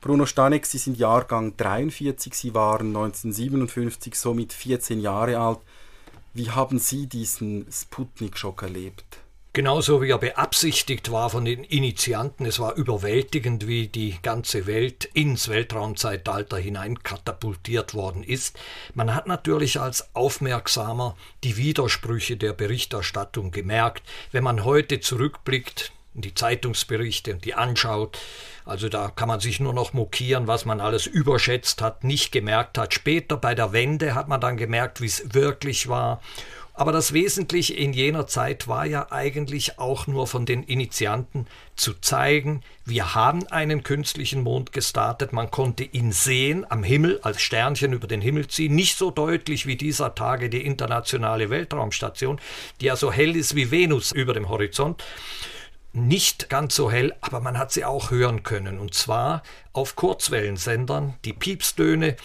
Bruno Stanek, Sie sind Jahrgang 43, Sie waren 1957 somit 14 Jahre alt. Wie haben Sie diesen Sputnik-Schock erlebt? Genauso wie er beabsichtigt war von den Initianten, es war überwältigend, wie die ganze Welt ins Weltraumzeitalter hinein katapultiert worden ist. Man hat natürlich als Aufmerksamer die Widersprüche der Berichterstattung gemerkt. Wenn man heute zurückblickt, die Zeitungsberichte und die anschaut, also da kann man sich nur noch mokieren, was man alles überschätzt hat, nicht gemerkt hat. Später bei der Wende hat man dann gemerkt, wie es wirklich war. Aber das Wesentliche in jener Zeit war ja eigentlich auch nur von den Initianten zu zeigen, wir haben einen künstlichen Mond gestartet, man konnte ihn sehen am Himmel als Sternchen über den Himmel ziehen, nicht so deutlich wie dieser Tage die internationale Weltraumstation, die ja so hell ist wie Venus über dem Horizont nicht ganz so hell, aber man hat sie auch hören können. Und zwar auf Kurzwellensendern, die Piepstöne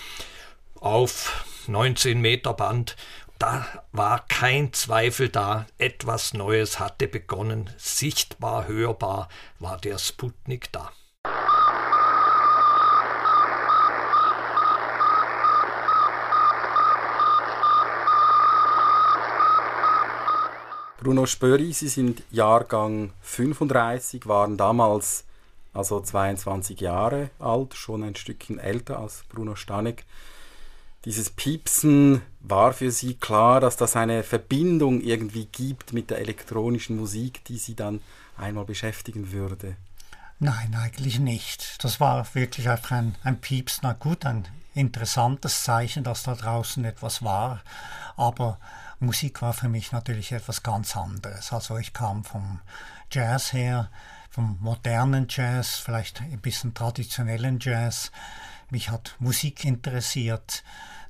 auf 19 Meter Band. Da war kein Zweifel da, etwas Neues hatte begonnen, sichtbar, hörbar war der Sputnik da. Bruno Spöri, Sie sind Jahrgang 35, waren damals also 22 Jahre alt, schon ein Stückchen älter als Bruno Stanek. Dieses Piepsen war für Sie klar, dass das eine Verbindung irgendwie gibt mit der elektronischen Musik, die Sie dann einmal beschäftigen würde? Nein, eigentlich nicht. Das war wirklich einfach ein, ein Pieps. Na gut, ein interessantes Zeichen, dass da draußen etwas war. Aber Musik war für mich natürlich etwas ganz anderes. Also ich kam vom Jazz her, vom modernen Jazz, vielleicht ein bisschen traditionellen Jazz. Mich hat Musik interessiert,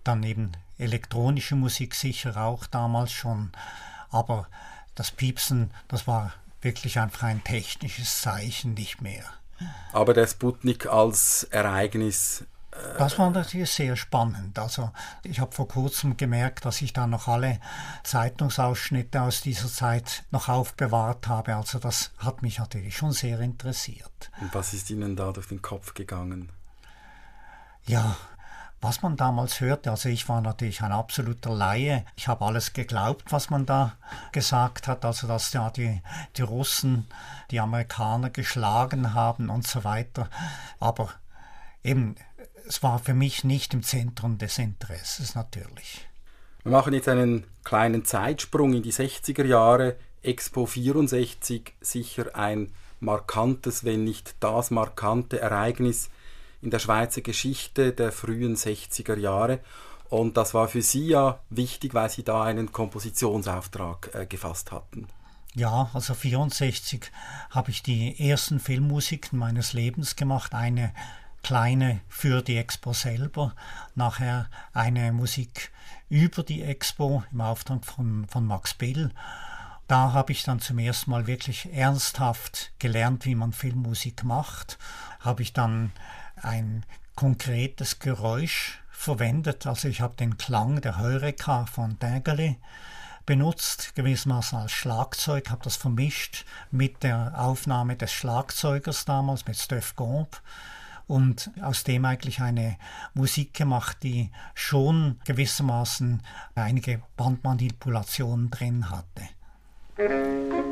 dann eben elektronische Musik sicher auch damals schon, aber das Piepsen, das war wirklich einfach ein technisches Zeichen, nicht mehr. Aber der Sputnik als Ereignis das war natürlich sehr spannend. Also ich habe vor kurzem gemerkt, dass ich da noch alle Zeitungsausschnitte aus dieser Zeit noch aufbewahrt habe. Also das hat mich natürlich schon sehr interessiert. Und was ist Ihnen da durch den Kopf gegangen? Ja, was man damals hörte, also ich war natürlich ein absoluter Laie. Ich habe alles geglaubt, was man da gesagt hat, also dass ja die, die Russen die Amerikaner geschlagen haben und so weiter. Aber eben es war für mich nicht im Zentrum des Interesses natürlich. Wir machen jetzt einen kleinen Zeitsprung in die 60er Jahre. Expo 64, sicher ein markantes, wenn nicht das markante Ereignis in der Schweizer Geschichte der frühen 60er Jahre. Und das war für Sie ja wichtig, weil Sie da einen Kompositionsauftrag äh, gefasst hatten. Ja, also 64 habe ich die ersten Filmmusiken meines Lebens gemacht. Eine kleine für die Expo selber, nachher eine Musik über die Expo im Auftrag von, von Max Bill. Da habe ich dann zum ersten Mal wirklich ernsthaft gelernt, wie man Filmmusik macht. Habe ich dann ein konkretes Geräusch verwendet. Also ich habe den Klang der Heureka von Dagerly benutzt, gewissermaßen als Schlagzeug, habe das vermischt mit der Aufnahme des Schlagzeugers damals, mit Steph Gomb und aus dem eigentlich eine Musik gemacht, die schon gewissermaßen einige Bandmanipulationen drin hatte.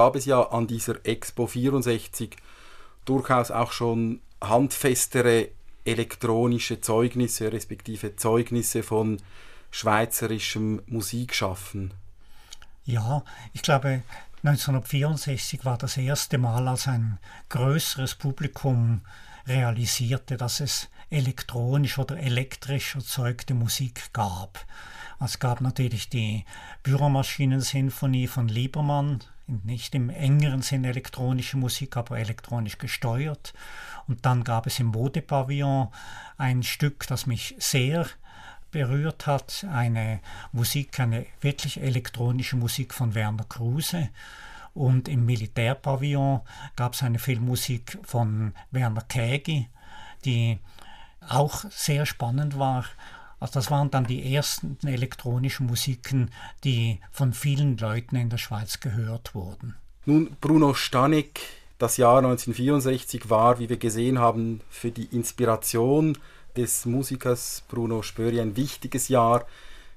Gab es ja an dieser Expo 64 durchaus auch schon handfestere elektronische Zeugnisse, respektive Zeugnisse von schweizerischem Musikschaffen. Ja, ich glaube, 1964 war das erste Mal, als ein größeres Publikum realisierte, dass es elektronisch oder elektrisch erzeugte Musik gab. Es gab natürlich die Büromaschinensinfonie von Liebermann, nicht im engeren Sinn elektronische Musik, aber elektronisch gesteuert. Und dann gab es im Modepavillon ein Stück, das mich sehr berührt hat, eine Musik, eine wirklich elektronische Musik von Werner Kruse. Und im Militärpavillon gab es eine Filmmusik von Werner Kägi, die auch sehr spannend war. Also das waren dann die ersten elektronischen Musiken, die von vielen Leuten in der Schweiz gehört wurden. Nun, Bruno Stanek, das Jahr 1964 war, wie wir gesehen haben, für die Inspiration des Musikers Bruno Spöri ein wichtiges Jahr.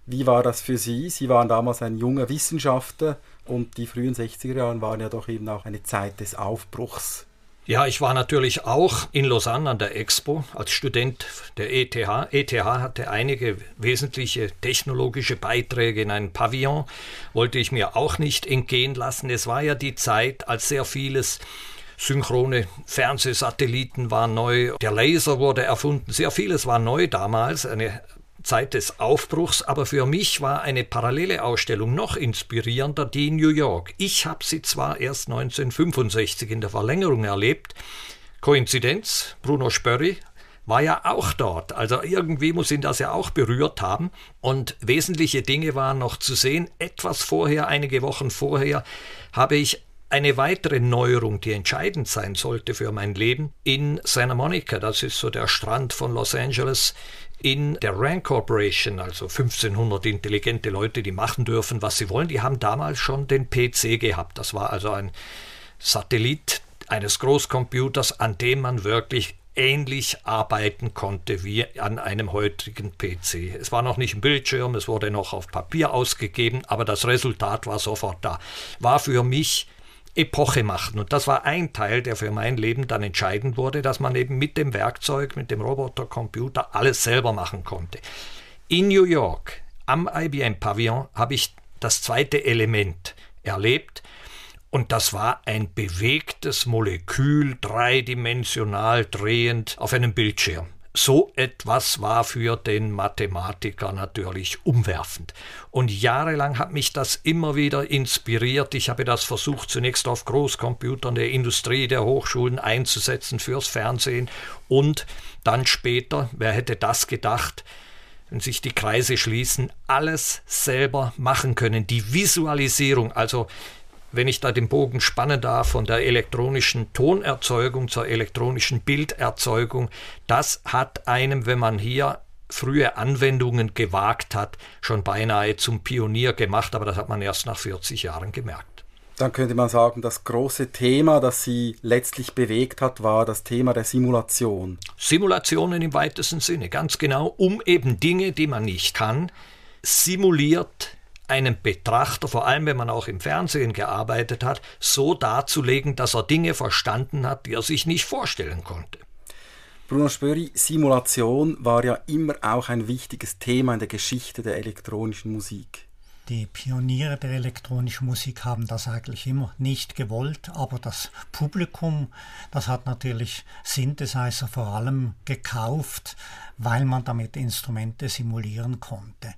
Wie war das für Sie? Sie waren damals ein junger Wissenschaftler und die frühen 60er Jahre waren ja doch eben auch eine Zeit des Aufbruchs. Ja, ich war natürlich auch in Lausanne an der Expo als Student der ETH. ETH hatte einige wesentliche technologische Beiträge in einem Pavillon, wollte ich mir auch nicht entgehen lassen. Es war ja die Zeit, als sehr vieles Synchrone Fernsehsatelliten waren neu, der Laser wurde erfunden, sehr vieles war neu damals, eine Zeit des Aufbruchs, aber für mich war eine parallele Ausstellung noch inspirierender, die in New York. Ich habe sie zwar erst 1965 in der Verlängerung erlebt, Koinzidenz, Bruno Spörri war ja auch dort. Also irgendwie muss ihn das ja auch berührt haben. Und wesentliche Dinge waren noch zu sehen. Etwas vorher, einige Wochen vorher, habe ich eine weitere Neuerung, die entscheidend sein sollte für mein Leben, in Santa Monica, das ist so der Strand von Los Angeles, in der Rand Corporation, also 1500 intelligente Leute, die machen dürfen, was sie wollen, die haben damals schon den PC gehabt. Das war also ein Satellit eines Großcomputers, an dem man wirklich ähnlich arbeiten konnte wie an einem heutigen PC. Es war noch nicht ein Bildschirm, es wurde noch auf Papier ausgegeben, aber das Resultat war sofort da. War für mich Epoche machen. Und das war ein Teil, der für mein Leben dann entscheidend wurde, dass man eben mit dem Werkzeug, mit dem Robotercomputer alles selber machen konnte. In New York, am IBM Pavillon, habe ich das zweite Element erlebt. Und das war ein bewegtes Molekül, dreidimensional drehend auf einem Bildschirm so etwas war für den Mathematiker natürlich umwerfend. Und jahrelang hat mich das immer wieder inspiriert. Ich habe das versucht, zunächst auf Großcomputern der Industrie, der Hochschulen einzusetzen fürs Fernsehen und dann später, wer hätte das gedacht, wenn sich die Kreise schließen, alles selber machen können. Die Visualisierung, also wenn ich da den Bogen spannen darf, von der elektronischen Tonerzeugung zur elektronischen Bilderzeugung, das hat einem, wenn man hier frühe Anwendungen gewagt hat, schon beinahe zum Pionier gemacht, aber das hat man erst nach 40 Jahren gemerkt. Dann könnte man sagen, das große Thema, das Sie letztlich bewegt hat, war das Thema der Simulation. Simulationen im weitesten Sinne, ganz genau, um eben Dinge, die man nicht kann, simuliert einem Betrachter, vor allem wenn man auch im Fernsehen gearbeitet hat, so darzulegen, dass er Dinge verstanden hat, die er sich nicht vorstellen konnte. Bruno Spöri, Simulation war ja immer auch ein wichtiges Thema in der Geschichte der elektronischen Musik. Die Pioniere der elektronischen Musik haben das eigentlich immer nicht gewollt, aber das Publikum, das hat natürlich Synthesizer vor allem gekauft, weil man damit Instrumente simulieren konnte.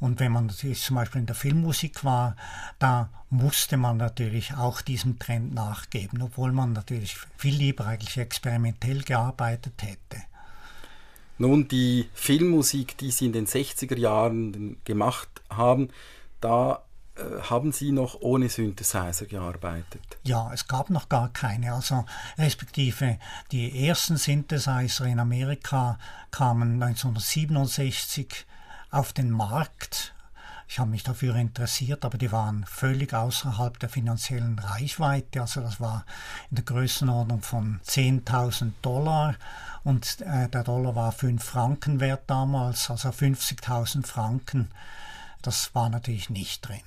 Und wenn man natürlich zum Beispiel in der Filmmusik war, da musste man natürlich auch diesem Trend nachgeben, obwohl man natürlich viel lieber eigentlich experimentell gearbeitet hätte. Nun, die Filmmusik, die Sie in den 60er Jahren gemacht haben, da äh, haben Sie noch ohne Synthesizer gearbeitet? Ja, es gab noch gar keine. Also respektive die ersten Synthesizer in Amerika kamen 1967 auf den Markt. Ich habe mich dafür interessiert, aber die waren völlig außerhalb der finanziellen Reichweite. Also das war in der Größenordnung von 10.000 Dollar und äh, der Dollar war 5 Franken wert damals, also 50.000 Franken. Das war natürlich nicht drin.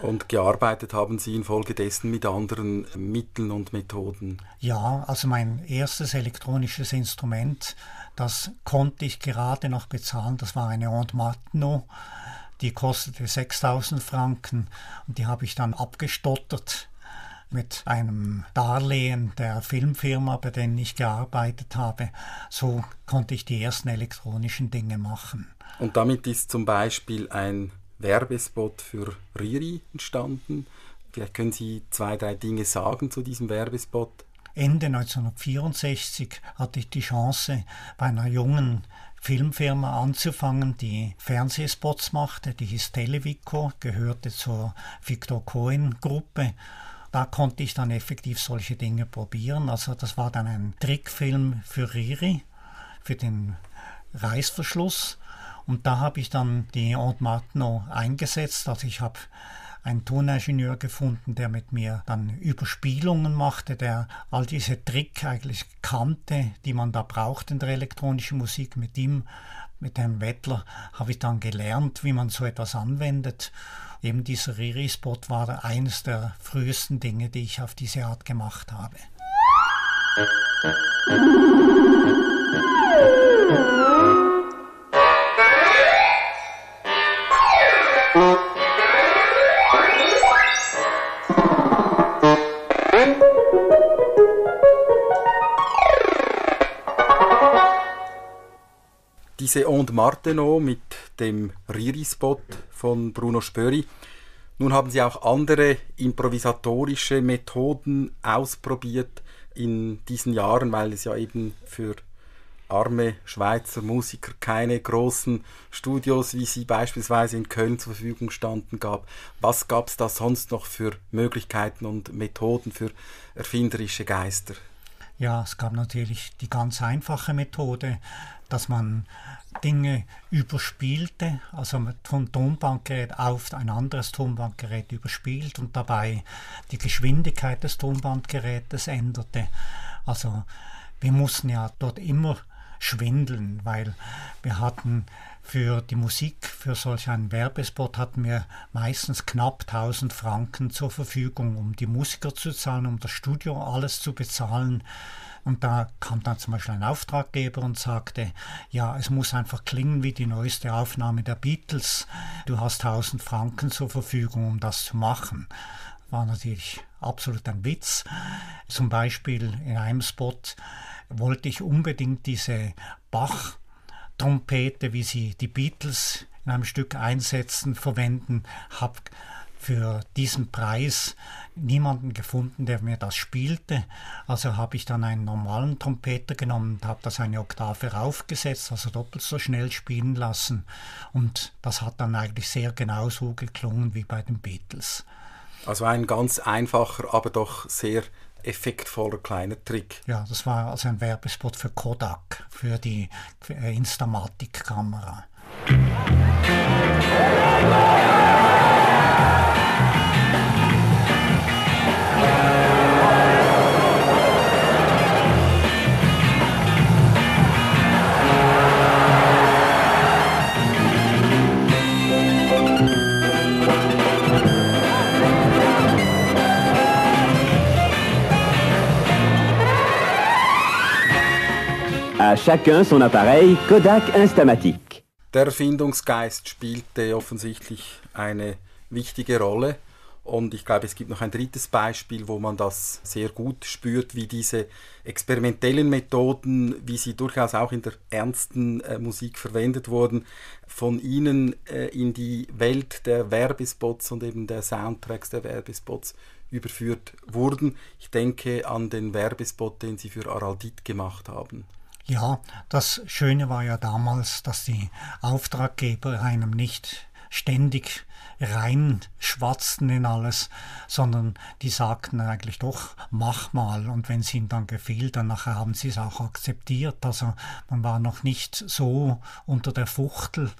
Und gearbeitet haben Sie infolgedessen mit anderen Mitteln und Methoden? Ja, also mein erstes elektronisches Instrument, das konnte ich gerade noch bezahlen. Das war eine Aunt Martineau. Die kostete 6000 Franken und die habe ich dann abgestottert mit einem Darlehen der Filmfirma, bei denen ich gearbeitet habe. So konnte ich die ersten elektronischen Dinge machen. Und damit ist zum Beispiel ein Werbespot für Riri entstanden. Vielleicht können Sie zwei, drei Dinge sagen zu diesem Werbespot. Ende 1964 hatte ich die Chance, bei einer jungen Filmfirma anzufangen, die Fernsehspots machte. Die hieß Televico, gehörte zur Victor Cohen Gruppe. Da konnte ich dann effektiv solche Dinge probieren. Also das war dann ein Trickfilm für Riri, für den Reißverschluss. Und da habe ich dann die Aunt Martineau eingesetzt. Also ich habe einen Toningenieur gefunden, der mit mir dann Überspielungen machte, der all diese Trick eigentlich kannte, die man da braucht in der elektronischen Musik. Mit ihm, mit Herrn Wettler, habe ich dann gelernt, wie man so etwas anwendet. Eben dieser Riri-Spot war eines der frühesten Dinge, die ich auf diese Art gemacht habe. Diese Aunt Martenot mit dem Riri-Spot von Bruno Spöri. Nun haben Sie auch andere improvisatorische Methoden ausprobiert in diesen Jahren, weil es ja eben für arme Schweizer Musiker keine großen Studios, wie sie beispielsweise in Köln zur Verfügung standen, gab. Was gab es da sonst noch für Möglichkeiten und Methoden für erfinderische Geister? Ja, es gab natürlich die ganz einfache Methode, dass man Dinge überspielte, also vom Tonbandgerät auf ein anderes Tonbandgerät überspielt und dabei die Geschwindigkeit des Tonbandgerätes änderte. Also wir mussten ja dort immer schwindeln, weil wir hatten für die Musik, für solch einen Werbespot hatten wir meistens knapp 1000 Franken zur Verfügung, um die Musiker zu zahlen, um das Studio alles zu bezahlen. Und da kam dann zum Beispiel ein Auftraggeber und sagte, ja, es muss einfach klingen wie die neueste Aufnahme der Beatles. Du hast 1000 Franken zur Verfügung, um das zu machen. War natürlich absolut ein Witz. Zum Beispiel in einem Spot wollte ich unbedingt diese Bach Trompete, wie sie die Beatles in einem Stück einsetzen, verwenden, habe für diesen Preis niemanden gefunden, der mir das spielte. Also habe ich dann einen normalen Trompeter genommen und habe das eine Oktave raufgesetzt, also doppelt so schnell spielen lassen. Und das hat dann eigentlich sehr genau so geklungen wie bei den Beatles. Also ein ganz einfacher, aber doch sehr effektvoller kleiner Trick. Ja, das war also ein Werbespot für Kodak, für die Instamatic-Kamera. À chacun son appareil Kodak Instamatic. Der Erfindungsgeist spielte offensichtlich eine wichtige Rolle. Und ich glaube, es gibt noch ein drittes Beispiel, wo man das sehr gut spürt, wie diese experimentellen Methoden, wie sie durchaus auch in der ernsten äh, Musik verwendet wurden, von ihnen äh, in die Welt der Werbespots und eben der Soundtracks der Werbespots überführt wurden. Ich denke an den Werbespot, den sie für Araldit gemacht haben. Ja, das Schöne war ja damals, dass die Auftraggeber einem nicht ständig reinschwatzten in alles, sondern die sagten eigentlich doch, mach mal. Und wenn es ihnen dann gefiel, dann nachher haben sie es auch akzeptiert. Also man war noch nicht so unter der Fuchtel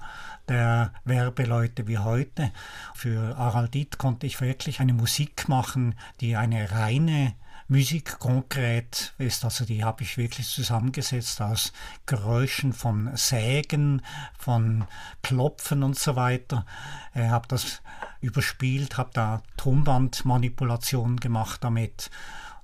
der Werbeleute wie heute. Für Araldit konnte ich wirklich eine Musik machen, die eine reine Musik konkret ist, also die habe ich wirklich zusammengesetzt aus Geräuschen von Sägen, von Klopfen und so weiter. Ich habe das überspielt, habe da Tonbandmanipulationen gemacht damit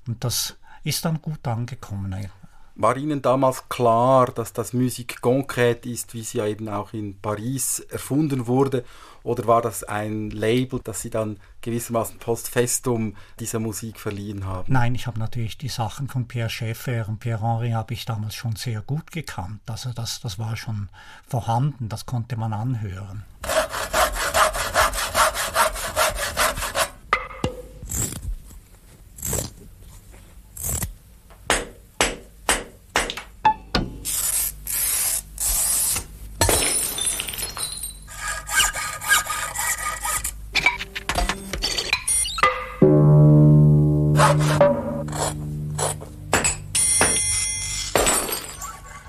und das ist dann gut angekommen. War Ihnen damals klar, dass das Musik concrète ist, wie sie ja eben auch in Paris erfunden wurde? Oder war das ein Label, das Sie dann gewissermaßen post festum dieser Musik verliehen haben? Nein, ich habe natürlich die Sachen von Pierre Schaeffer und Pierre Henry habe ich damals schon sehr gut gekannt. Also das, das war schon vorhanden, das konnte man anhören.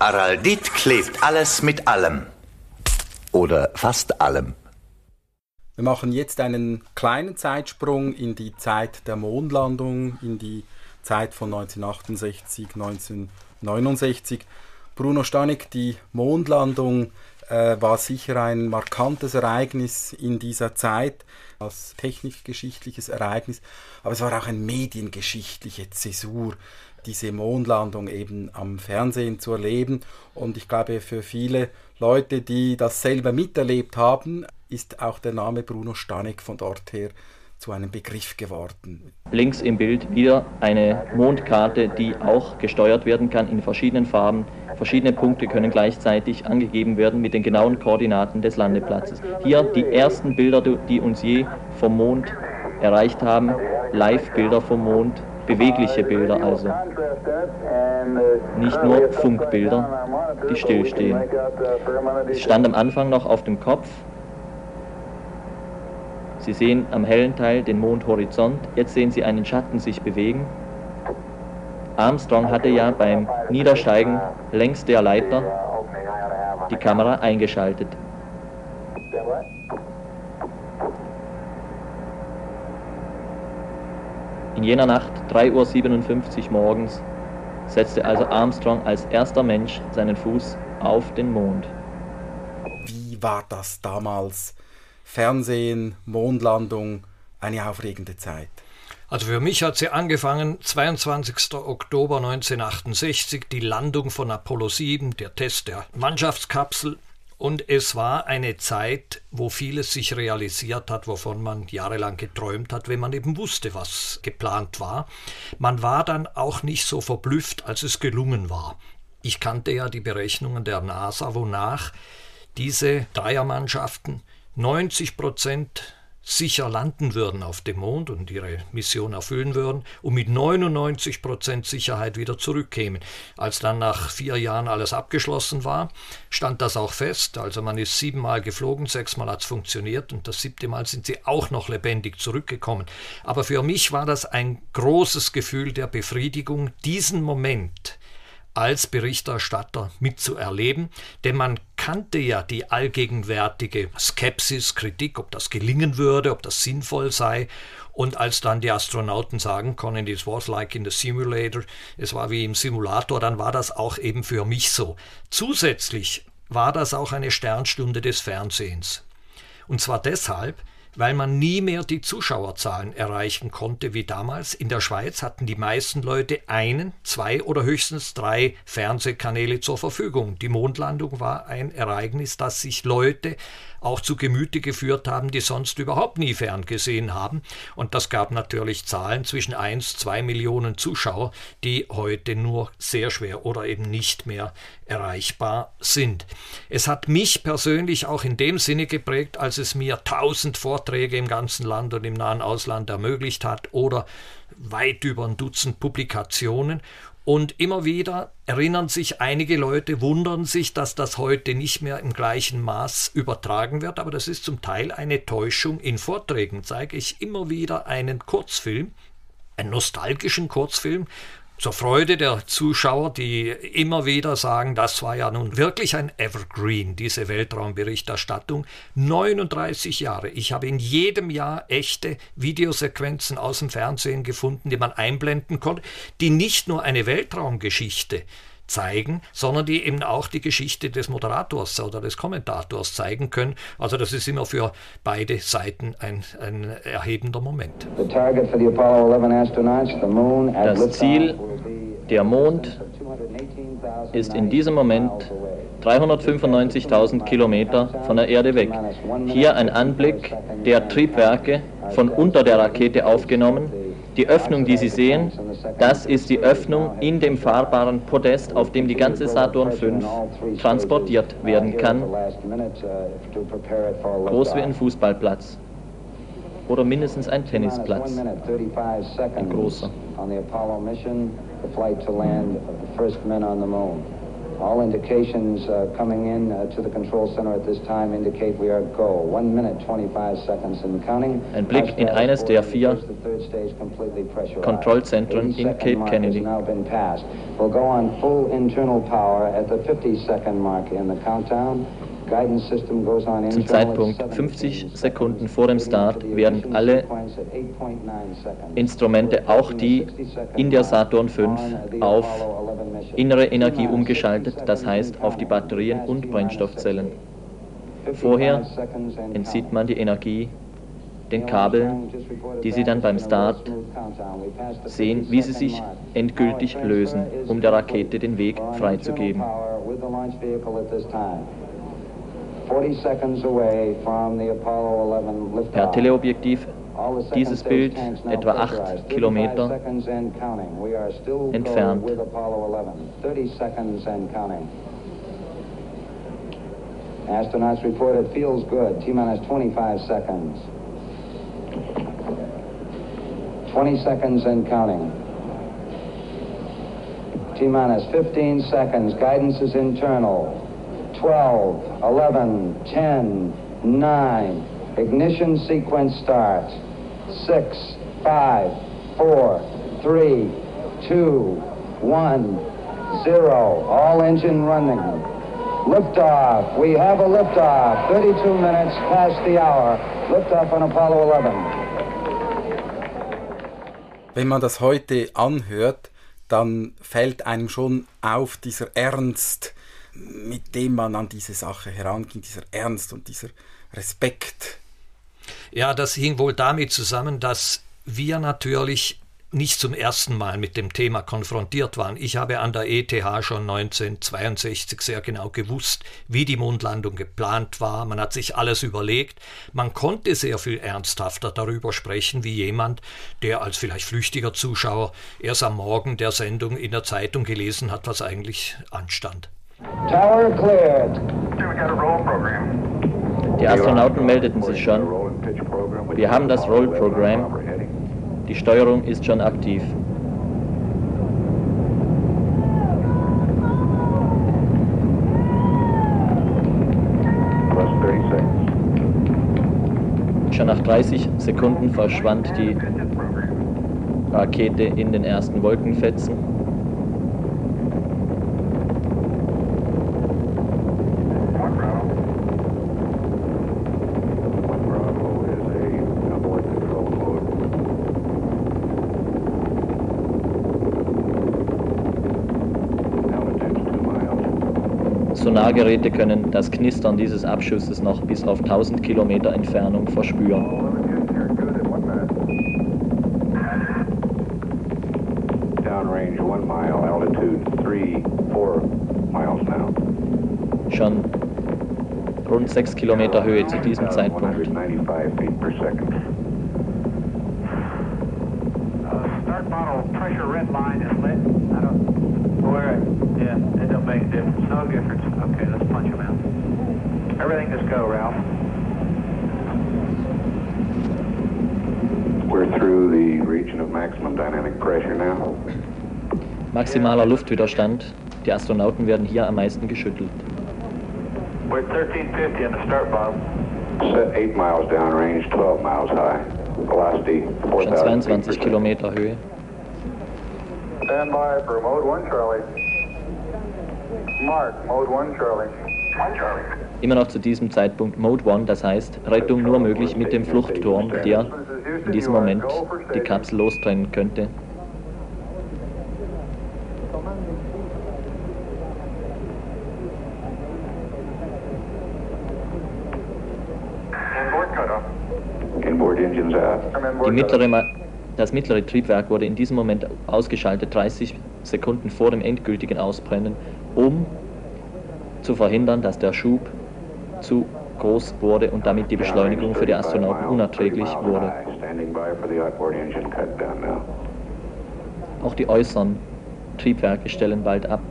Araldit klebt alles mit allem. Oder fast allem. Wir machen jetzt einen kleinen Zeitsprung in die Zeit der Mondlandung, in die Zeit von 1968, 1969. Bruno Stanek, die Mondlandung äh, war sicher ein markantes Ereignis in dieser Zeit, als technikgeschichtliches Ereignis, aber es war auch eine mediengeschichtliche Zäsur diese Mondlandung eben am Fernsehen zu erleben. Und ich glaube, für viele Leute, die das selber miterlebt haben, ist auch der Name Bruno Stanek von dort her zu einem Begriff geworden. Links im Bild wieder eine Mondkarte, die auch gesteuert werden kann in verschiedenen Farben. Verschiedene Punkte können gleichzeitig angegeben werden mit den genauen Koordinaten des Landeplatzes. Hier die ersten Bilder, die uns je vom Mond erreicht haben, Live-Bilder vom Mond bewegliche Bilder also. Nicht nur Funkbilder, die stillstehen. Es stand am Anfang noch auf dem Kopf. Sie sehen am hellen Teil den Mondhorizont, jetzt sehen Sie einen Schatten sich bewegen. Armstrong hatte ja beim Niedersteigen längs der Leiter die Kamera eingeschaltet. In jener Nacht, 3.57 Uhr morgens, setzte also Armstrong als erster Mensch seinen Fuß auf den Mond. Wie war das damals? Fernsehen, Mondlandung, eine aufregende Zeit. Also für mich hat sie angefangen 22. Oktober 1968, die Landung von Apollo 7, der Test der Mannschaftskapsel und es war eine Zeit, wo vieles sich realisiert hat, wovon man jahrelang geträumt hat, wenn man eben wusste, was geplant war. Man war dann auch nicht so verblüfft, als es gelungen war. Ich kannte ja die Berechnungen der NASA, wonach diese Dreiermannschaften 90 Prozent sicher landen würden auf dem Mond und ihre Mission erfüllen würden und mit 99 Prozent Sicherheit wieder zurückkämen. Als dann nach vier Jahren alles abgeschlossen war, stand das auch fest. Also man ist siebenmal geflogen, sechsmal hat es funktioniert und das siebte Mal sind sie auch noch lebendig zurückgekommen. Aber für mich war das ein großes Gefühl der Befriedigung, diesen Moment als Berichterstatter mitzuerleben, denn man kannte ja die allgegenwärtige Skepsis, Kritik, ob das gelingen würde, ob das sinnvoll sei. Und als dann die Astronauten sagen konnten, it was like in the simulator, es war wie im Simulator, dann war das auch eben für mich so. Zusätzlich war das auch eine Sternstunde des Fernsehens. Und zwar deshalb, weil man nie mehr die Zuschauerzahlen erreichen konnte wie damals. In der Schweiz hatten die meisten Leute einen, zwei oder höchstens drei Fernsehkanäle zur Verfügung. Die Mondlandung war ein Ereignis, das sich Leute auch zu Gemüte geführt haben, die sonst überhaupt nie ferngesehen haben. Und das gab natürlich Zahlen zwischen 1, 2 Millionen Zuschauer, die heute nur sehr schwer oder eben nicht mehr erreichbar sind. Es hat mich persönlich auch in dem Sinne geprägt, als es mir tausend Vorträge im ganzen Land und im nahen Ausland ermöglicht hat oder weit über ein Dutzend Publikationen und immer wieder erinnern sich einige Leute, wundern sich, dass das heute nicht mehr im gleichen Maß übertragen wird, aber das ist zum Teil eine Täuschung. In Vorträgen zeige ich immer wieder einen Kurzfilm, einen nostalgischen Kurzfilm, zur Freude der Zuschauer, die immer wieder sagen, das war ja nun wirklich ein Evergreen, diese Weltraumberichterstattung. 39 Jahre. Ich habe in jedem Jahr echte Videosequenzen aus dem Fernsehen gefunden, die man einblenden konnte, die nicht nur eine Weltraumgeschichte zeigen, sondern die eben auch die Geschichte des Moderators oder des Kommentators zeigen können. Also das ist immer für beide Seiten ein, ein erhebender Moment. Das Ziel, der Mond, ist in diesem Moment 395.000 Kilometer von der Erde weg. Hier ein Anblick der Triebwerke von unter der Rakete aufgenommen die Öffnung, die Sie sehen, das ist die Öffnung in dem fahrbaren Podest, auf dem die ganze Saturn V transportiert werden kann. Groß wie ein Fußballplatz. Oder mindestens ein Tennisplatz. Ein großer. All indications uh, coming in uh, to the control center at this time indicate we are go. One minute, 25 seconds and counting. Ein Blick in eines der vier Kontrollzentren in Cape Kennedy. We'll go on full internal power at the 50 second mark in the countdown. Zum Zeitpunkt 50 Sekunden vor dem Start werden alle Instrumente, auch die in der Saturn V, auf innere Energie umgeschaltet, das heißt auf die Batterien und Brennstoffzellen. Vorher entzieht man die Energie den Kabeln, die Sie dann beim Start sehen, wie sie sich endgültig lösen, um der Rakete den Weg freizugeben. Per Teleobjektiv dieses Bild etwa 8 Kilometer entfernt. Astronauts report it feels good. T-minus 25 seconds. 20 seconds and counting. T-minus 15 seconds. Guidance is internal. 12, 11, 10, 9. Ignition sequence starts. 6, 5, 4, 3, 2, 1, 0. All engine running. Liftoff. We have a liftoff. 32 minutes past the hour. Liftoff on Apollo 11. Wenn man das heute anhört, dann fällt einem schon auf dieser Ernst, mit dem man an diese Sache herangeht, dieser Ernst und dieser Respekt. Ja, das hing wohl damit zusammen, dass wir natürlich nicht zum ersten Mal mit dem Thema konfrontiert waren. Ich habe an der ETH schon 1962 sehr genau gewusst, wie die Mondlandung geplant war. Man hat sich alles überlegt. Man konnte sehr viel ernsthafter darüber sprechen, wie jemand, der als vielleicht flüchtiger Zuschauer erst am Morgen der Sendung in der Zeitung gelesen hat, was eigentlich anstand. Tower cleared. Die Astronauten meldeten sich schon. Wir haben das Roll-Programm. Die Steuerung ist schon aktiv. Schon nach 30 Sekunden verschwand die Rakete in den ersten Wolkenfetzen. Sonargeräte können das Knistern dieses Abschusses noch bis auf 1000 Kilometer Entfernung verspüren. Schon rund 6 Kilometer Höhe zu diesem Zeitpunkt. Start bottle pressure red line is lit. I don't, where, yeah, it don't make a difference. No difference. Okay, punch him out. Everything just go, Ralph. We're through the region of maximum dynamic pressure now. Maximaler Luftwiderstand. Die Astronauten werden hier am meisten geschüttelt. We're at 1350 in the start bomb. Set 8 miles downrange, 12 miles high. Velocity 4000 Schon 22 Kilometer Höhe. Stand by for Mode 1 Charlie. Mark, Mode 1 Charlie. 1 Charlie. Immer noch zu diesem Zeitpunkt Mode 1, das heißt Rettung nur möglich mit dem Fluchtturm, der in diesem Moment die Kapsel lostrennen könnte. Mittlere, das mittlere Triebwerk wurde in diesem Moment ausgeschaltet, 30 Sekunden vor dem endgültigen Ausbrennen, um zu verhindern, dass der Schub zu groß wurde und damit die Beschleunigung für die Astronauten unerträglich wurde. Auch die äußeren Triebwerke stellen bald ab.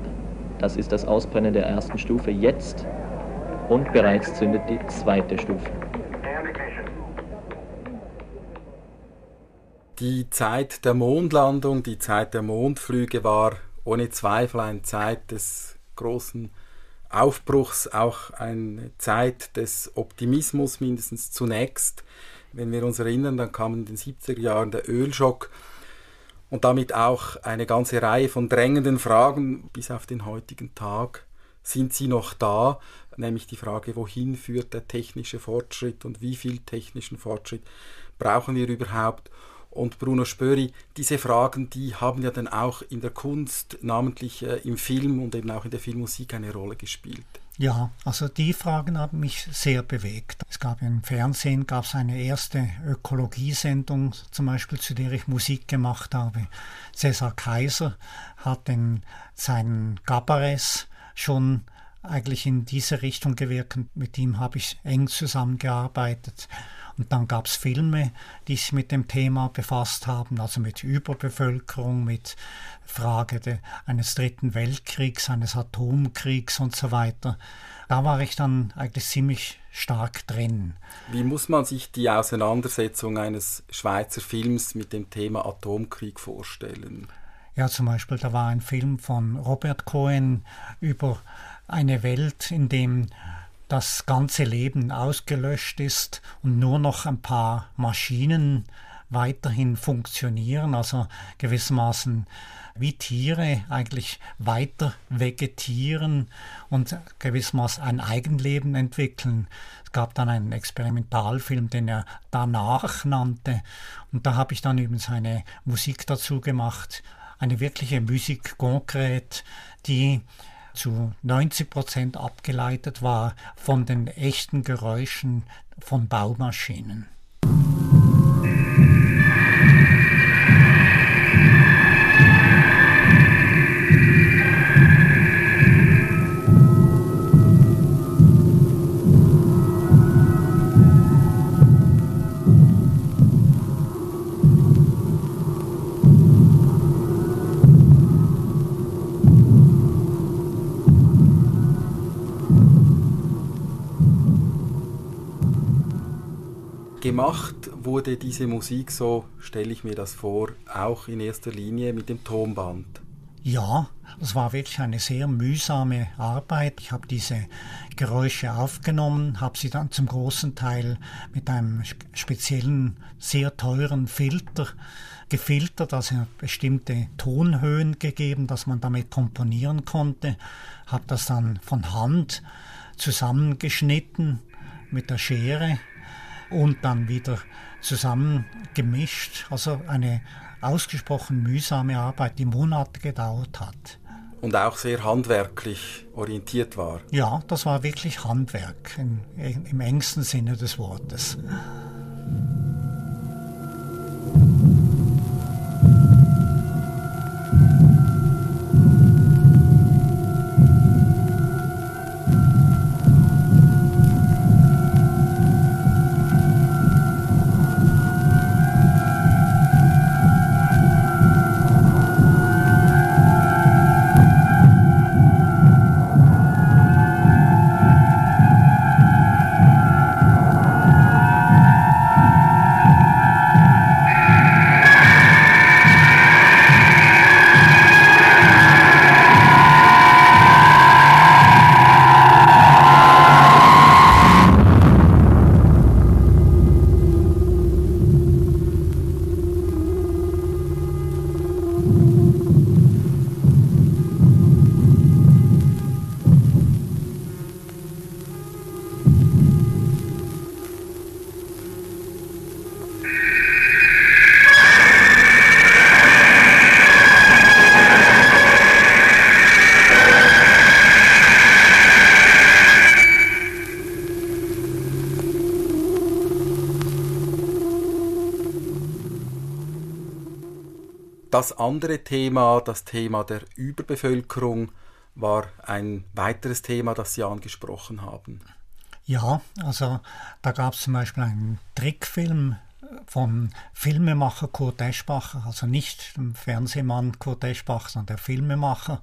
Das ist das Ausbrennen der ersten Stufe jetzt und bereits zündet die zweite Stufe. Die Zeit der Mondlandung, die Zeit der Mondflüge war ohne Zweifel eine Zeit des großen Aufbruchs, auch eine Zeit des Optimismus mindestens zunächst. Wenn wir uns erinnern, dann kam in den 70er Jahren der Ölschock und damit auch eine ganze Reihe von drängenden Fragen bis auf den heutigen Tag. Sind sie noch da? Nämlich die Frage, wohin führt der technische Fortschritt und wie viel technischen Fortschritt brauchen wir überhaupt? Und Bruno Spöri, diese Fragen, die haben ja dann auch in der Kunst, namentlich äh, im Film und eben auch in der Filmmusik eine Rolle gespielt. Ja, also die Fragen haben mich sehr bewegt. Es gab im Fernsehen gab es eine erste Ökologiesendung, zum Beispiel, zu der ich Musik gemacht habe. Cäsar Kaiser hat in seinen Gabarets schon eigentlich in diese Richtung gewirkt. Mit ihm habe ich eng zusammengearbeitet. Und dann gab es Filme, die sich mit dem Thema befasst haben, also mit Überbevölkerung, mit Frage de, eines dritten Weltkriegs, eines Atomkriegs und so weiter. Da war ich dann eigentlich ziemlich stark drin. Wie muss man sich die Auseinandersetzung eines Schweizer Films mit dem Thema Atomkrieg vorstellen? Ja, zum Beispiel, da war ein Film von Robert Cohen über eine Welt, in dem das ganze Leben ausgelöscht ist und nur noch ein paar Maschinen weiterhin funktionieren, also gewissermaßen wie Tiere eigentlich weiter vegetieren und gewissermaßen ein Eigenleben entwickeln. Es gab dann einen Experimentalfilm, den er danach nannte und da habe ich dann übrigens eine Musik dazu gemacht, eine wirkliche Musik konkret, die zu 90 Prozent abgeleitet war von den echten Geräuschen von Baumaschinen. Gemacht wurde diese Musik, so stelle ich mir das vor, auch in erster Linie mit dem Tonband. Ja, es war wirklich eine sehr mühsame Arbeit. Ich habe diese Geräusche aufgenommen, habe sie dann zum großen Teil mit einem speziellen, sehr teuren Filter gefiltert, also bestimmte Tonhöhen gegeben, dass man damit komponieren konnte, habe das dann von Hand zusammengeschnitten mit der Schere und dann wieder zusammengemischt. Also eine ausgesprochen mühsame Arbeit, die Monate gedauert hat. Und auch sehr handwerklich orientiert war. Ja, das war wirklich Handwerk im, im engsten Sinne des Wortes. Das andere Thema, das Thema der Überbevölkerung, war ein weiteres Thema, das Sie angesprochen haben. Ja, also da gab es zum Beispiel einen Trickfilm vom Filmemacher Kurt Eschbacher, also nicht dem Fernsehmann Kurt Eschbacher, sondern der Filmemacher,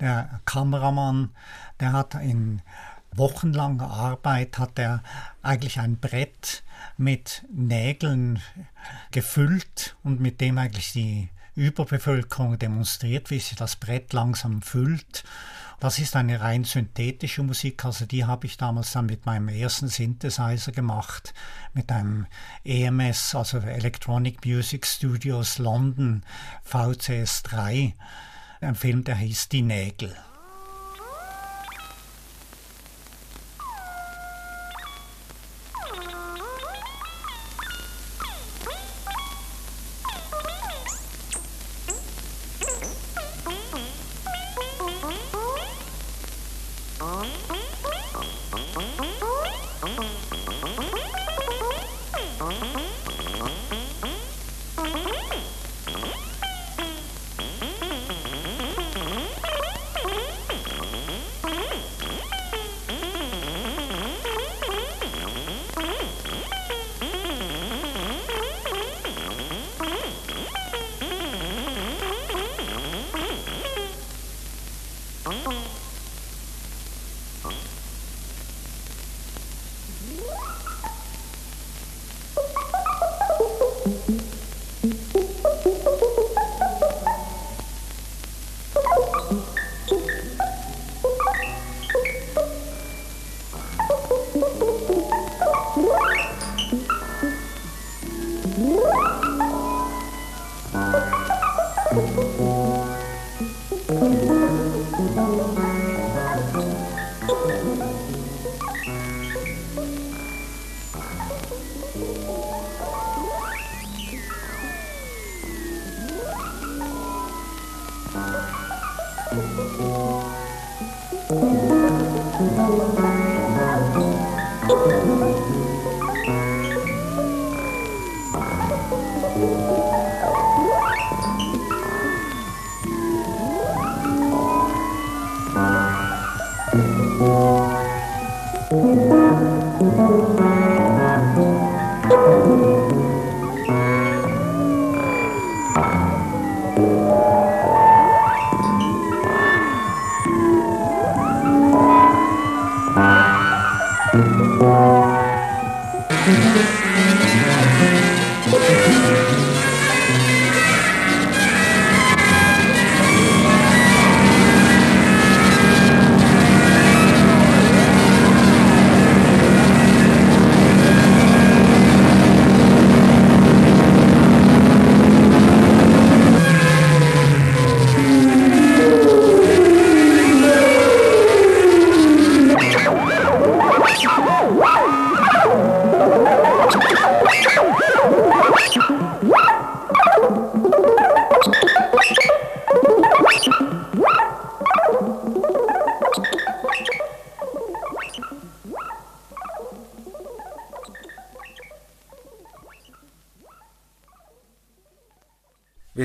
der Kameramann, der hat in wochenlanger Arbeit hat er eigentlich ein Brett mit Nägeln gefüllt und mit dem eigentlich die Überbevölkerung demonstriert, wie sich das Brett langsam füllt. Das ist eine rein synthetische Musik, also die habe ich damals dann mit meinem ersten Synthesizer gemacht, mit einem EMS, also Electronic Music Studios London VCS 3, ein Film, der hieß Die Nägel.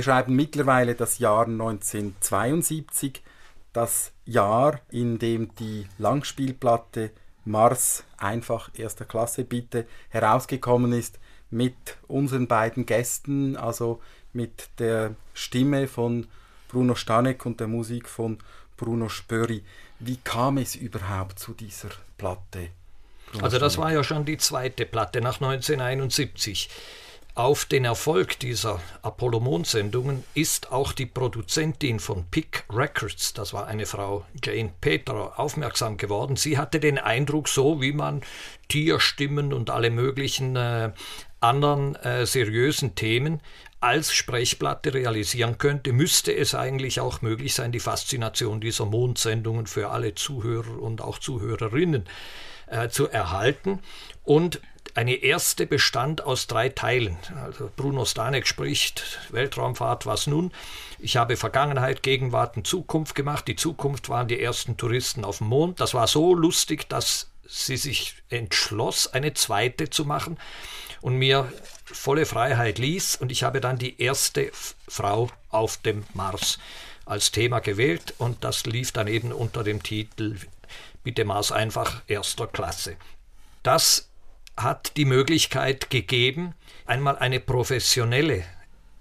Wir schreiben mittlerweile das Jahr 1972, das Jahr, in dem die Langspielplatte Mars einfach erster Klasse bitte herausgekommen ist mit unseren beiden Gästen, also mit der Stimme von Bruno Stanek und der Musik von Bruno Spöri. Wie kam es überhaupt zu dieser Platte? Bruno also das Stanek? war ja schon die zweite Platte nach 1971. Auf den Erfolg dieser Apollo-Mondsendungen ist auch die Produzentin von Pick Records, das war eine Frau Jane Peter, aufmerksam geworden. Sie hatte den Eindruck, so wie man Tierstimmen und alle möglichen äh, anderen äh, seriösen Themen als Sprechplatte realisieren könnte, müsste es eigentlich auch möglich sein, die Faszination dieser Mondsendungen für alle Zuhörer und auch Zuhörerinnen äh, zu erhalten. Und eine erste bestand aus drei Teilen. Also Bruno Stanek spricht Weltraumfahrt, was nun? Ich habe Vergangenheit, Gegenwart und Zukunft gemacht. Die Zukunft waren die ersten Touristen auf dem Mond. Das war so lustig, dass sie sich entschloss, eine zweite zu machen und mir volle Freiheit ließ. Und ich habe dann die erste Frau auf dem Mars als Thema gewählt und das lief dann eben unter dem Titel Bitte Mars einfach erster Klasse. Das hat die Möglichkeit gegeben, einmal eine professionelle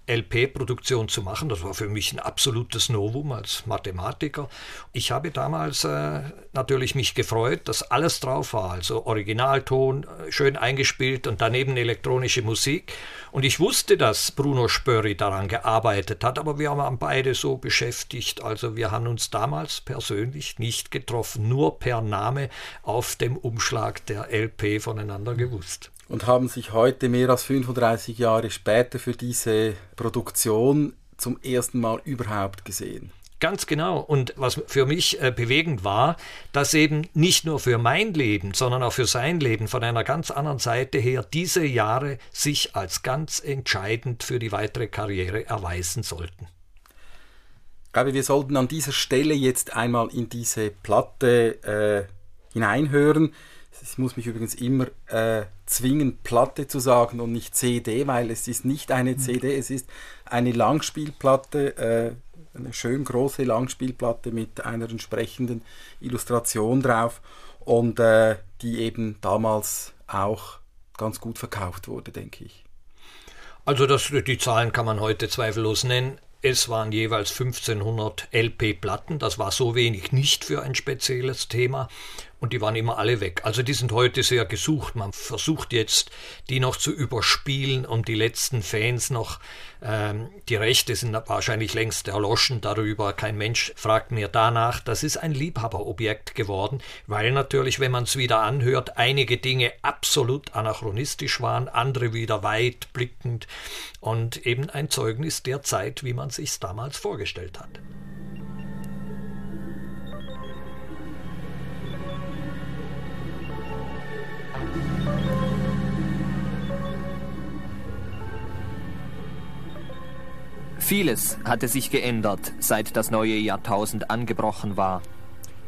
LP-Produktion zu machen. Das war für mich ein absolutes Novum als Mathematiker. Ich habe damals äh, natürlich mich gefreut, dass alles drauf war, also Originalton, äh, schön eingespielt und daneben elektronische Musik. Und ich wusste, dass Bruno Spörri daran gearbeitet hat, aber wir waren beide so beschäftigt. Also wir haben uns damals persönlich nicht getroffen, nur per Name auf dem Umschlag der LP voneinander gewusst und haben sich heute mehr als 35 Jahre später für diese Produktion zum ersten Mal überhaupt gesehen. Ganz genau. Und was für mich äh, bewegend war, dass eben nicht nur für mein Leben, sondern auch für sein Leben von einer ganz anderen Seite her diese Jahre sich als ganz entscheidend für die weitere Karriere erweisen sollten. Ich glaube, wir sollten an dieser Stelle jetzt einmal in diese Platte äh, hineinhören. Ich muss mich übrigens immer äh, zwingen, Platte zu sagen und nicht CD, weil es ist nicht eine CD, es ist eine Langspielplatte, äh, eine schön große Langspielplatte mit einer entsprechenden Illustration drauf und äh, die eben damals auch ganz gut verkauft wurde, denke ich. Also das, die Zahlen kann man heute zweifellos nennen. Es waren jeweils 1500 LP-Platten, das war so wenig nicht für ein spezielles Thema und die waren immer alle weg. Also die sind heute sehr gesucht. Man versucht jetzt, die noch zu überspielen, um die letzten Fans noch, ähm, die Rechte sind wahrscheinlich längst erloschen darüber. Kein Mensch fragt mehr danach. Das ist ein Liebhaberobjekt geworden, weil natürlich, wenn man es wieder anhört, einige Dinge absolut anachronistisch waren, andere wieder weit blickend und eben ein Zeugnis der Zeit, wie man sich damals vorgestellt hat. Vieles hatte sich geändert, seit das neue Jahrtausend angebrochen war.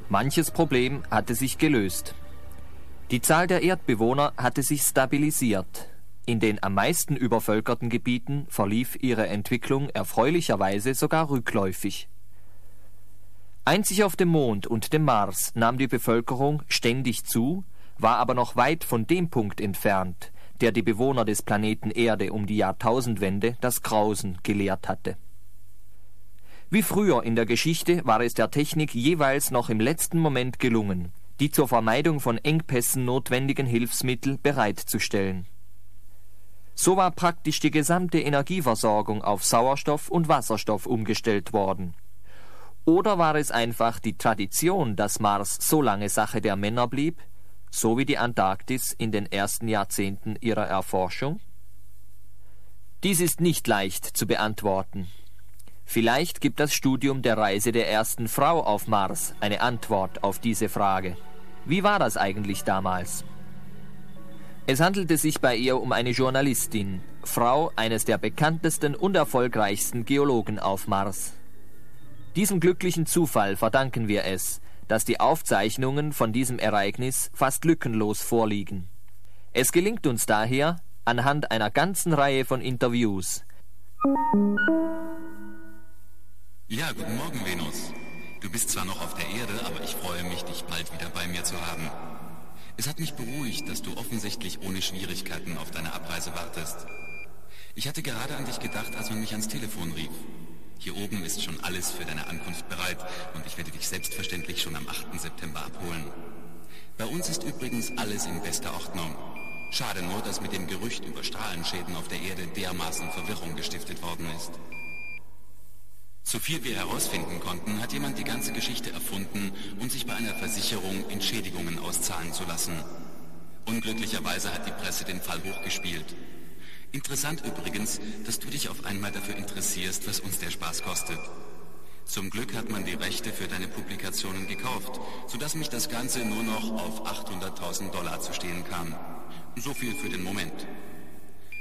Manches Problem hatte sich gelöst. Die Zahl der Erdbewohner hatte sich stabilisiert. In den am meisten übervölkerten Gebieten verlief ihre Entwicklung erfreulicherweise sogar rückläufig. Einzig auf dem Mond und dem Mars nahm die Bevölkerung ständig zu, war aber noch weit von dem Punkt entfernt, der die Bewohner des Planeten Erde um die Jahrtausendwende das Grausen gelehrt hatte. Wie früher in der Geschichte war es der Technik jeweils noch im letzten Moment gelungen, die zur Vermeidung von Engpässen notwendigen Hilfsmittel bereitzustellen. So war praktisch die gesamte Energieversorgung auf Sauerstoff und Wasserstoff umgestellt worden. Oder war es einfach die Tradition, dass Mars so lange Sache der Männer blieb, so wie die Antarktis in den ersten Jahrzehnten ihrer Erforschung? Dies ist nicht leicht zu beantworten. Vielleicht gibt das Studium der Reise der ersten Frau auf Mars eine Antwort auf diese Frage. Wie war das eigentlich damals? Es handelte sich bei ihr um eine Journalistin, Frau eines der bekanntesten und erfolgreichsten Geologen auf Mars. Diesem glücklichen Zufall verdanken wir es, dass die Aufzeichnungen von diesem Ereignis fast lückenlos vorliegen. Es gelingt uns daher, anhand einer ganzen Reihe von Interviews. Ja, guten Morgen, Venus. Du bist zwar noch auf der Erde, aber ich freue mich, dich bald wieder bei mir zu haben. Es hat mich beruhigt, dass du offensichtlich ohne Schwierigkeiten auf deine Abreise wartest. Ich hatte gerade an dich gedacht, als man mich ans Telefon rief. Hier oben ist schon alles für deine Ankunft bereit und ich werde dich selbstverständlich schon am 8. September abholen. Bei uns ist übrigens alles in bester Ordnung. Schade nur, dass mit dem Gerücht über Strahlenschäden auf der Erde dermaßen Verwirrung gestiftet worden ist. So viel wir herausfinden konnten, hat jemand die ganze Geschichte erfunden und sich bei einer Versicherung Entschädigungen auszahlen zu lassen. Unglücklicherweise hat die Presse den Fall hochgespielt. Interessant übrigens, dass du dich auf einmal dafür interessierst, was uns der Spaß kostet. Zum Glück hat man die Rechte für deine Publikationen gekauft, sodass mich das Ganze nur noch auf 800.000 Dollar zu stehen kam. So viel für den Moment.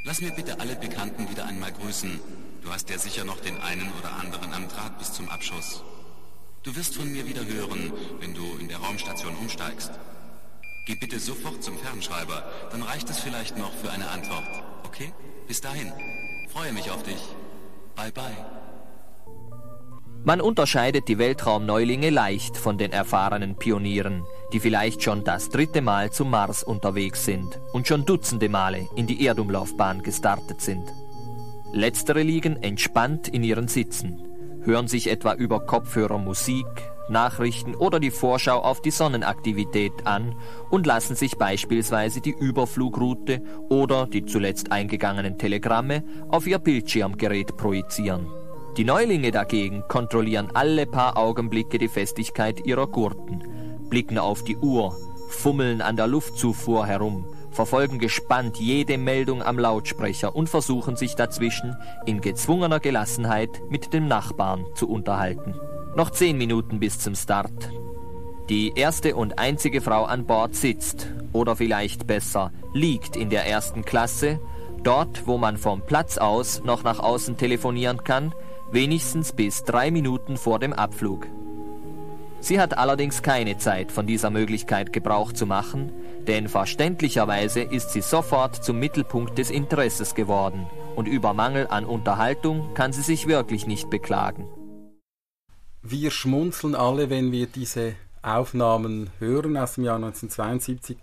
Lass mir bitte alle Bekannten wieder einmal grüßen. Du hast ja sicher noch den einen oder anderen am Draht bis zum Abschuss. Du wirst von mir wieder hören, wenn du in der Raumstation umsteigst. Geh bitte sofort zum Fernschreiber, dann reicht es vielleicht noch für eine Antwort. Okay? Bis dahin. Freue mich auf dich. Bye bye. Man unterscheidet die Weltraumneulinge leicht von den erfahrenen Pionieren, die vielleicht schon das dritte Mal zum Mars unterwegs sind und schon dutzende Male in die Erdumlaufbahn gestartet sind. Letztere liegen entspannt in ihren Sitzen, hören sich etwa über Kopfhörer Musik, Nachrichten oder die Vorschau auf die Sonnenaktivität an und lassen sich beispielsweise die Überflugroute oder die zuletzt eingegangenen Telegramme auf ihr Bildschirmgerät projizieren. Die Neulinge dagegen kontrollieren alle paar Augenblicke die Festigkeit ihrer Gurten, blicken auf die Uhr, fummeln an der Luftzufuhr herum, verfolgen gespannt jede Meldung am Lautsprecher und versuchen sich dazwischen in gezwungener Gelassenheit mit dem Nachbarn zu unterhalten. Noch zehn Minuten bis zum Start. Die erste und einzige Frau an Bord sitzt, oder vielleicht besser, liegt in der ersten Klasse, dort, wo man vom Platz aus noch nach außen telefonieren kann, wenigstens bis drei Minuten vor dem Abflug. Sie hat allerdings keine Zeit, von dieser Möglichkeit Gebrauch zu machen, denn verständlicherweise ist sie sofort zum Mittelpunkt des Interesses geworden und über Mangel an Unterhaltung kann sie sich wirklich nicht beklagen. Wir schmunzeln alle, wenn wir diese Aufnahmen hören aus dem Jahr 1972.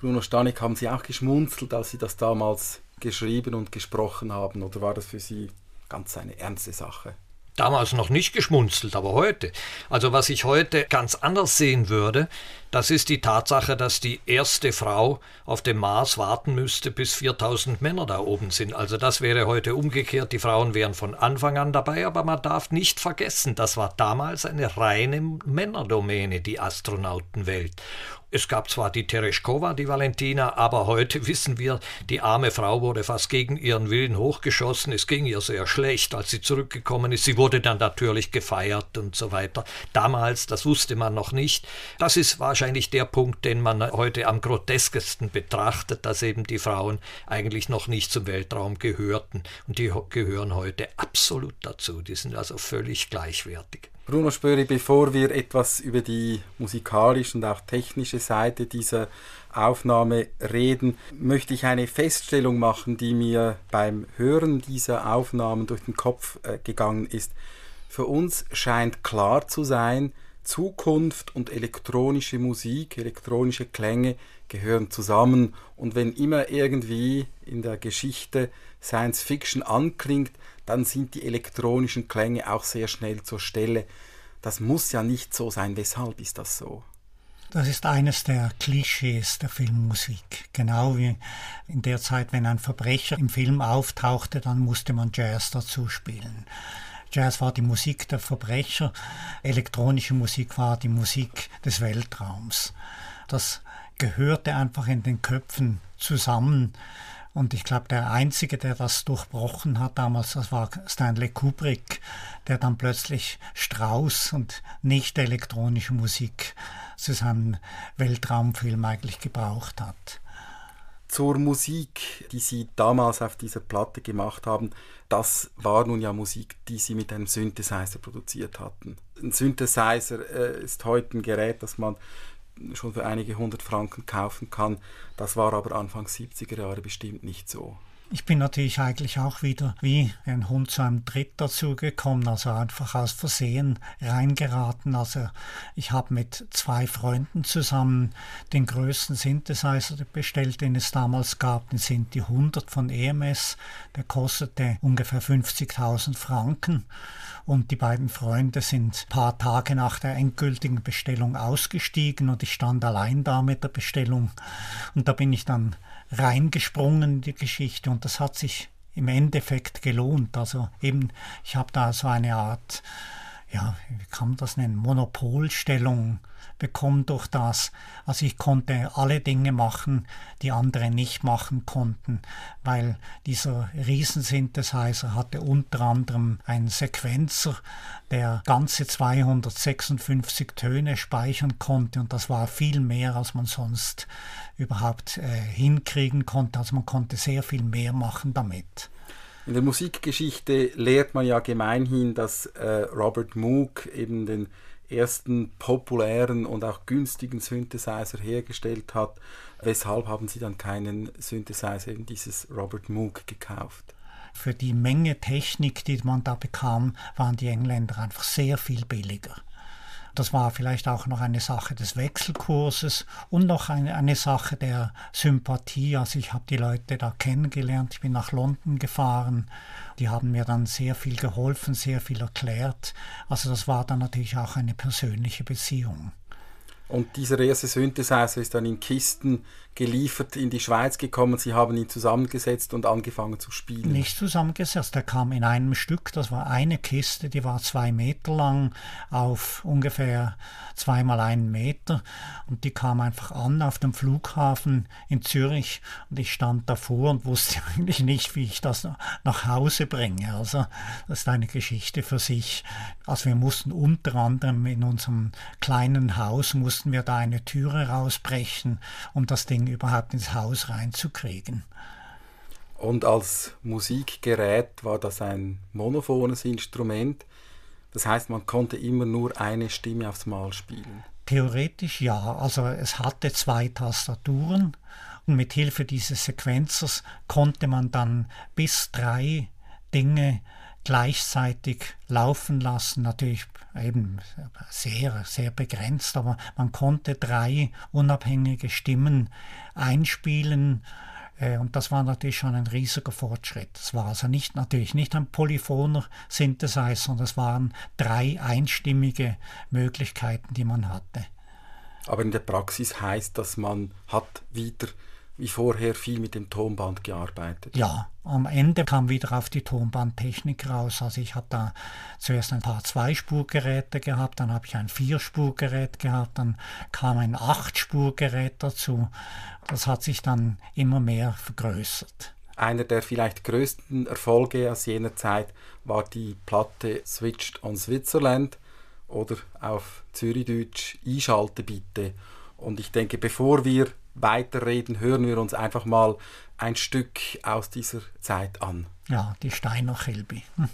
Bruno Stanik, haben Sie auch geschmunzelt, als Sie das damals geschrieben und gesprochen haben, oder war das für Sie ganz eine ernste Sache? Damals noch nicht geschmunzelt, aber heute. Also was ich heute ganz anders sehen würde, das ist die Tatsache, dass die erste Frau auf dem Mars warten müsste, bis 4000 Männer da oben sind. Also das wäre heute umgekehrt. Die Frauen wären von Anfang an dabei, aber man darf nicht vergessen, das war damals eine reine Männerdomäne, die Astronautenwelt. Es gab zwar die Tereshkova, die Valentina, aber heute wissen wir, die arme Frau wurde fast gegen ihren Willen hochgeschossen. Es ging ihr sehr schlecht, als sie zurückgekommen ist. Sie wurde dann natürlich gefeiert und so weiter. Damals, das wusste man noch nicht. Das ist wahrscheinlich der Punkt, den man heute am groteskesten betrachtet, dass eben die Frauen eigentlich noch nicht zum Weltraum gehörten. Und die gehören heute absolut dazu. Die sind also völlig gleichwertig. Bruno Spöri, bevor wir etwas über die musikalische und auch technische Seite dieser Aufnahme reden, möchte ich eine Feststellung machen, die mir beim Hören dieser Aufnahmen durch den Kopf äh, gegangen ist. Für uns scheint klar zu sein, Zukunft und elektronische Musik, elektronische Klänge gehören zusammen und wenn immer irgendwie in der Geschichte Science Fiction anklingt, dann sind die elektronischen Klänge auch sehr schnell zur Stelle. Das muss ja nicht so sein. Weshalb ist das so? Das ist eines der Klischees der Filmmusik. Genau wie in der Zeit, wenn ein Verbrecher im Film auftauchte, dann musste man Jazz dazu spielen. Jazz war die Musik der Verbrecher, elektronische Musik war die Musik des Weltraums. Das gehörte einfach in den Köpfen zusammen. Und ich glaube, der Einzige, der das durchbrochen hat damals, das war Stanley Kubrick, der dann plötzlich Strauss und nicht elektronische Musik zu seinem Weltraumfilm eigentlich gebraucht hat. Zur Musik, die Sie damals auf dieser Platte gemacht haben, das war nun ja Musik, die Sie mit einem Synthesizer produziert hatten. Ein Synthesizer äh, ist heute ein Gerät, das man schon für einige hundert Franken kaufen kann. Das war aber Anfang 70er Jahre bestimmt nicht so. Ich bin natürlich eigentlich auch wieder wie ein Hund zu einem Tritt dazugekommen, also einfach aus Versehen reingeraten. Also ich habe mit zwei Freunden zusammen den größten Synthesizer bestellt, den es damals gab. Den sind die 100 von EMS. Der kostete ungefähr 50.000 Franken. Und die beiden Freunde sind ein paar Tage nach der endgültigen Bestellung ausgestiegen und ich stand allein da mit der Bestellung. Und da bin ich dann reingesprungen in die Geschichte und das hat sich im Endeffekt gelohnt. Also eben, ich habe da so eine Art, ja, wie kann man das nennen, Monopolstellung bekommen durch das. Also ich konnte alle Dinge machen, die andere nicht machen konnten, weil dieser Riesensynthesizer hatte unter anderem einen Sequenzer, der ganze 256 Töne speichern konnte und das war viel mehr, als man sonst überhaupt äh, hinkriegen konnte. Also man konnte sehr viel mehr machen damit. In der Musikgeschichte lehrt man ja gemeinhin, dass äh, Robert Moog eben den ersten populären und auch günstigen Synthesizer hergestellt hat. Weshalb haben Sie dann keinen Synthesizer, eben dieses Robert Moog, gekauft? Für die Menge Technik, die man da bekam, waren die Engländer einfach sehr viel billiger. Das war vielleicht auch noch eine Sache des Wechselkurses und noch eine, eine Sache der Sympathie. Also ich habe die Leute da kennengelernt, ich bin nach London gefahren, die haben mir dann sehr viel geholfen, sehr viel erklärt. Also das war dann natürlich auch eine persönliche Beziehung. Und dieser erste Synthesizer ist dann in Kisten geliefert in die Schweiz gekommen. Sie haben ihn zusammengesetzt und angefangen zu spielen. Nicht zusammengesetzt, er kam in einem Stück. Das war eine Kiste, die war zwei Meter lang auf ungefähr zweimal einen Meter. Und die kam einfach an auf dem Flughafen in Zürich. Und ich stand davor und wusste eigentlich nicht, wie ich das nach Hause bringe. Also das ist eine Geschichte für sich. Also wir mussten unter anderem in unserem kleinen Haus mussten wir da eine Türe rausbrechen, um das Ding überhaupt ins Haus reinzukriegen. Und als Musikgerät war das ein monophones Instrument. Das heißt, man konnte immer nur eine Stimme aufs Mal spielen. Theoretisch ja. Also es hatte zwei Tastaturen und mit Hilfe dieses Sequenzers konnte man dann bis drei Dinge gleichzeitig laufen lassen. Natürlich eben sehr, sehr begrenzt, aber man konnte drei unabhängige Stimmen einspielen. Äh, und das war natürlich schon ein riesiger Fortschritt. Es war also nicht, natürlich nicht ein polyphoner Synthesizer, sondern es waren drei einstimmige Möglichkeiten, die man hatte. Aber in der Praxis heißt, dass man hat wieder wie vorher viel mit dem Tonband gearbeitet. Ja, am Ende kam wieder auf die Tonbandtechnik raus. Also ich habe da zuerst ein paar Zweispurgeräte gehabt, dann habe ich ein Vierspurgerät gehabt, dann kam ein Achtspurgerät dazu. Das hat sich dann immer mehr vergrößert. Einer der vielleicht größten Erfolge aus jener Zeit war die Platte Switched on Switzerland oder auf Zürichdeutsch Einschalte bitte. Und ich denke, bevor wir weiterreden, hören wir uns einfach mal ein Stück aus dieser Zeit an. Ja, die Steiner Chelbi. Hm.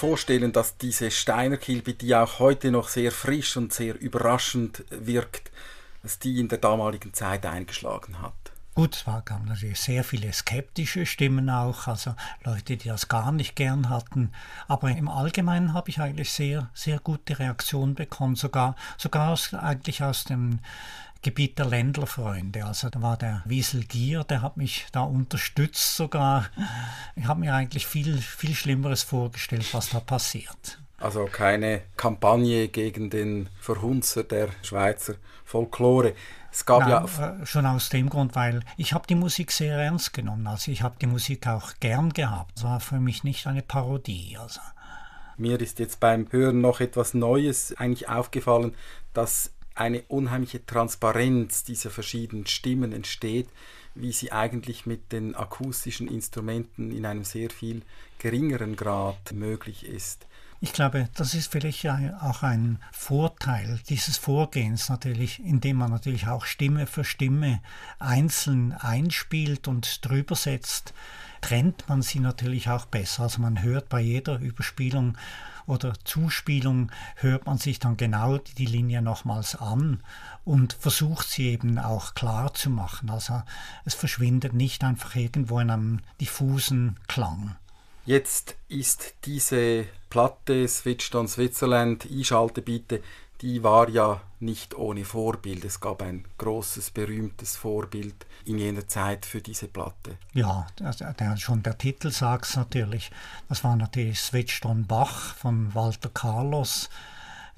Vorstellen, dass diese Steiner Kilby, die auch heute noch sehr frisch und sehr überraschend wirkt, dass die in der damaligen Zeit eingeschlagen hat. Gut, es gab natürlich sehr viele skeptische Stimmen auch, also Leute, die das gar nicht gern hatten. Aber im Allgemeinen habe ich eigentlich sehr, sehr gute Reaktionen bekommen, sogar, sogar aus, eigentlich aus dem Gebiet der Ländlerfreunde. Also da war der Wiesel Gier, der hat mich da unterstützt sogar. Ich habe mir eigentlich viel, viel Schlimmeres vorgestellt, was da passiert. Also keine Kampagne gegen den Verhunzer der Schweizer Folklore. Es gab Nein, ja äh, schon aus dem Grund, weil ich habe die Musik sehr ernst genommen. Also ich habe die Musik auch gern gehabt. Es war für mich nicht eine Parodie. Also. Mir ist jetzt beim Hören noch etwas Neues eigentlich aufgefallen, dass eine unheimliche Transparenz dieser verschiedenen Stimmen entsteht, wie sie eigentlich mit den akustischen Instrumenten in einem sehr viel geringeren Grad möglich ist. Ich glaube, das ist vielleicht auch ein Vorteil dieses Vorgehens natürlich, indem man natürlich auch Stimme für Stimme einzeln einspielt und drüber setzt, trennt man sie natürlich auch besser. Also man hört bei jeder Überspielung oder Zuspielung hört man sich dann genau die Linie nochmals an und versucht sie eben auch klar zu machen. Also es verschwindet nicht einfach irgendwo in einem diffusen Klang. Jetzt ist diese Platte Switched on Switzerland, Einschalte bitte, die war ja nicht ohne Vorbild. Es gab ein großes, berühmtes Vorbild in jener Zeit für diese Platte. Ja, der, schon der Titel sagt es natürlich. Das war natürlich Switched on Bach von Walter Carlos.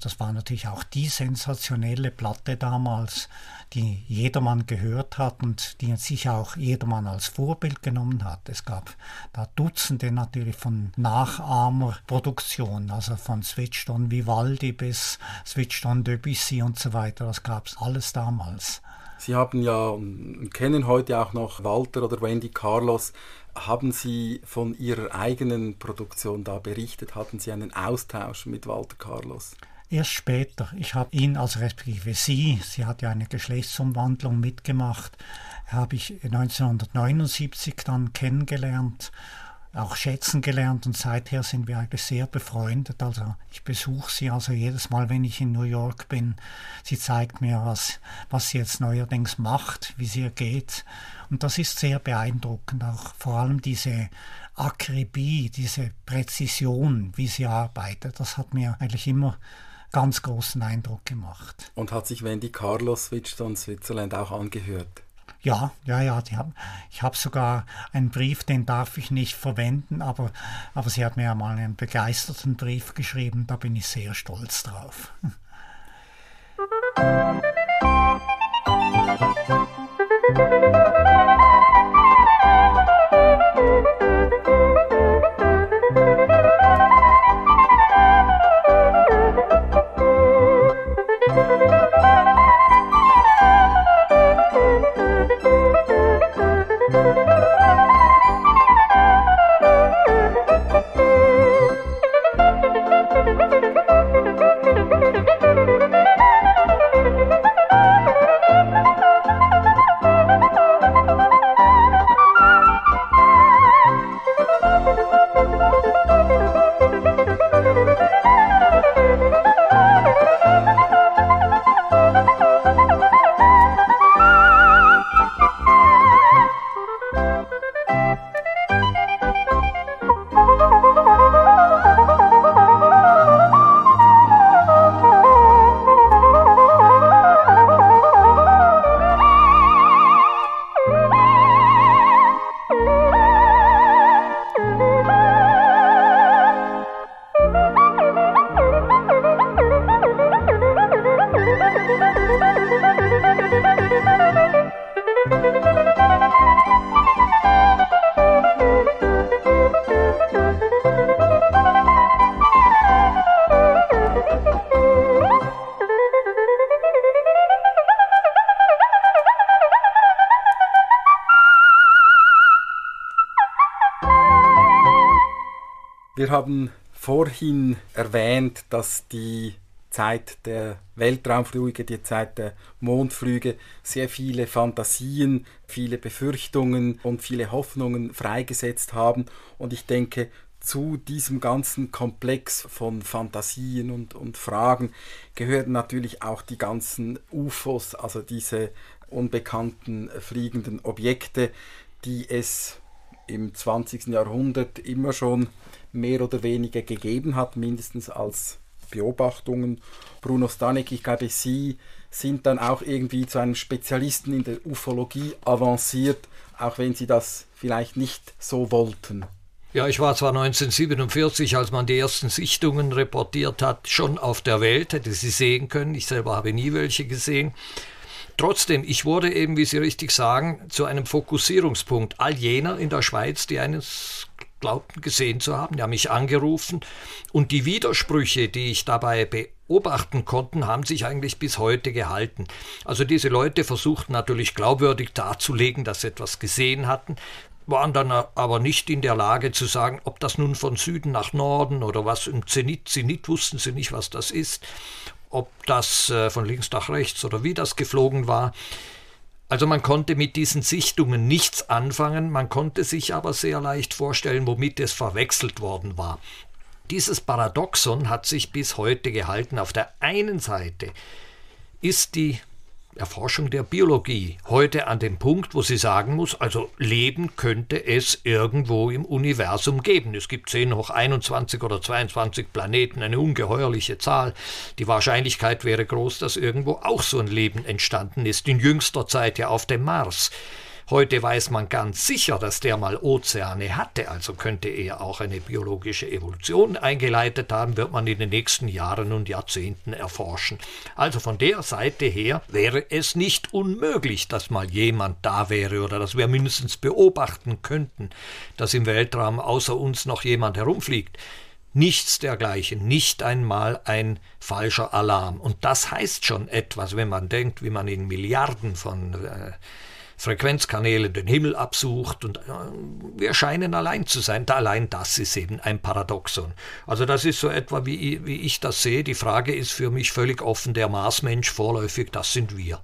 Das war natürlich auch die sensationelle Platte damals, die jedermann gehört hat und die sich auch jedermann als Vorbild genommen hat. Es gab da Dutzende natürlich von Nachahmerproduktionen, also von Switched on Vivaldi bis Switched on Debussy und so weiter. Das gab es alles damals. Sie haben ja und kennen heute auch noch Walter oder Wendy Carlos. Haben Sie von Ihrer eigenen Produktion da berichtet? Hatten Sie einen Austausch mit Walter Carlos? Erst später. Ich habe ihn, also respektive sie, sie hat ja eine Geschlechtsumwandlung mitgemacht, habe ich 1979 dann kennengelernt, auch schätzen gelernt und seither sind wir eigentlich sehr befreundet. Also ich besuche sie also jedes Mal, wenn ich in New York bin. Sie zeigt mir, was, was sie jetzt neuerdings macht, wie sie ihr geht. Und das ist sehr beeindruckend, auch vor allem diese Akribie, diese Präzision, wie sie arbeitet. Das hat mir eigentlich immer ganz großen Eindruck gemacht. Und hat sich Wendy Carlos Switchton Switzerland auch angehört? Ja, ja, ja. Haben, ich habe sogar einen Brief, den darf ich nicht verwenden, aber, aber sie hat mir ja mal einen begeisterten Brief geschrieben, da bin ich sehr stolz drauf. Wir haben vorhin erwähnt, dass die Zeit der Weltraumflüge, die Zeit der Mondflüge sehr viele Fantasien, viele Befürchtungen und viele Hoffnungen freigesetzt haben. Und ich denke, zu diesem ganzen Komplex von Fantasien und, und Fragen gehören natürlich auch die ganzen UFOs, also diese unbekannten fliegenden Objekte, die es im 20. Jahrhundert immer schon mehr oder weniger gegeben hat, mindestens als Beobachtungen. Bruno Stanek, ich glaube, Sie sind dann auch irgendwie zu einem Spezialisten in der Ufologie avanciert, auch wenn Sie das vielleicht nicht so wollten. Ja, ich war zwar 1947, als man die ersten Sichtungen reportiert hat, schon auf der Welt, hätte sie sehen können. Ich selber habe nie welche gesehen. Trotzdem, ich wurde eben, wie Sie richtig sagen, zu einem Fokussierungspunkt all jener in der Schweiz, die eines glaubten gesehen zu haben. Die haben mich angerufen und die Widersprüche, die ich dabei beobachten konnte, haben sich eigentlich bis heute gehalten. Also diese Leute versuchten natürlich glaubwürdig darzulegen, dass sie etwas gesehen hatten. waren dann aber nicht in der Lage zu sagen, ob das nun von Süden nach Norden oder was im Zenit, Zenit wussten sie nicht, was das ist, ob das äh, von links nach rechts oder wie das geflogen war. Also man konnte mit diesen Sichtungen nichts anfangen, man konnte sich aber sehr leicht vorstellen, womit es verwechselt worden war. Dieses Paradoxon hat sich bis heute gehalten. Auf der einen Seite ist die Erforschung der Biologie heute an dem Punkt, wo sie sagen muss, also Leben könnte es irgendwo im Universum geben. Es gibt 10 hoch 21 oder 22 Planeten, eine ungeheuerliche Zahl. Die Wahrscheinlichkeit wäre groß, dass irgendwo auch so ein Leben entstanden ist, in jüngster Zeit ja auf dem Mars. Heute weiß man ganz sicher, dass der mal Ozeane hatte, also könnte er auch eine biologische Evolution eingeleitet haben, wird man in den nächsten Jahren und Jahrzehnten erforschen. Also von der Seite her wäre es nicht unmöglich, dass mal jemand da wäre oder dass wir mindestens beobachten könnten, dass im Weltraum außer uns noch jemand herumfliegt. Nichts dergleichen, nicht einmal ein falscher Alarm. Und das heißt schon etwas, wenn man denkt, wie man in Milliarden von äh, Frequenzkanälen den Himmel absucht und äh, wir scheinen allein zu sein. Allein das ist eben ein Paradoxon. Also das ist so etwa, wie, wie ich das sehe. Die Frage ist für mich völlig offen. Der Marsmensch vorläufig, das sind wir.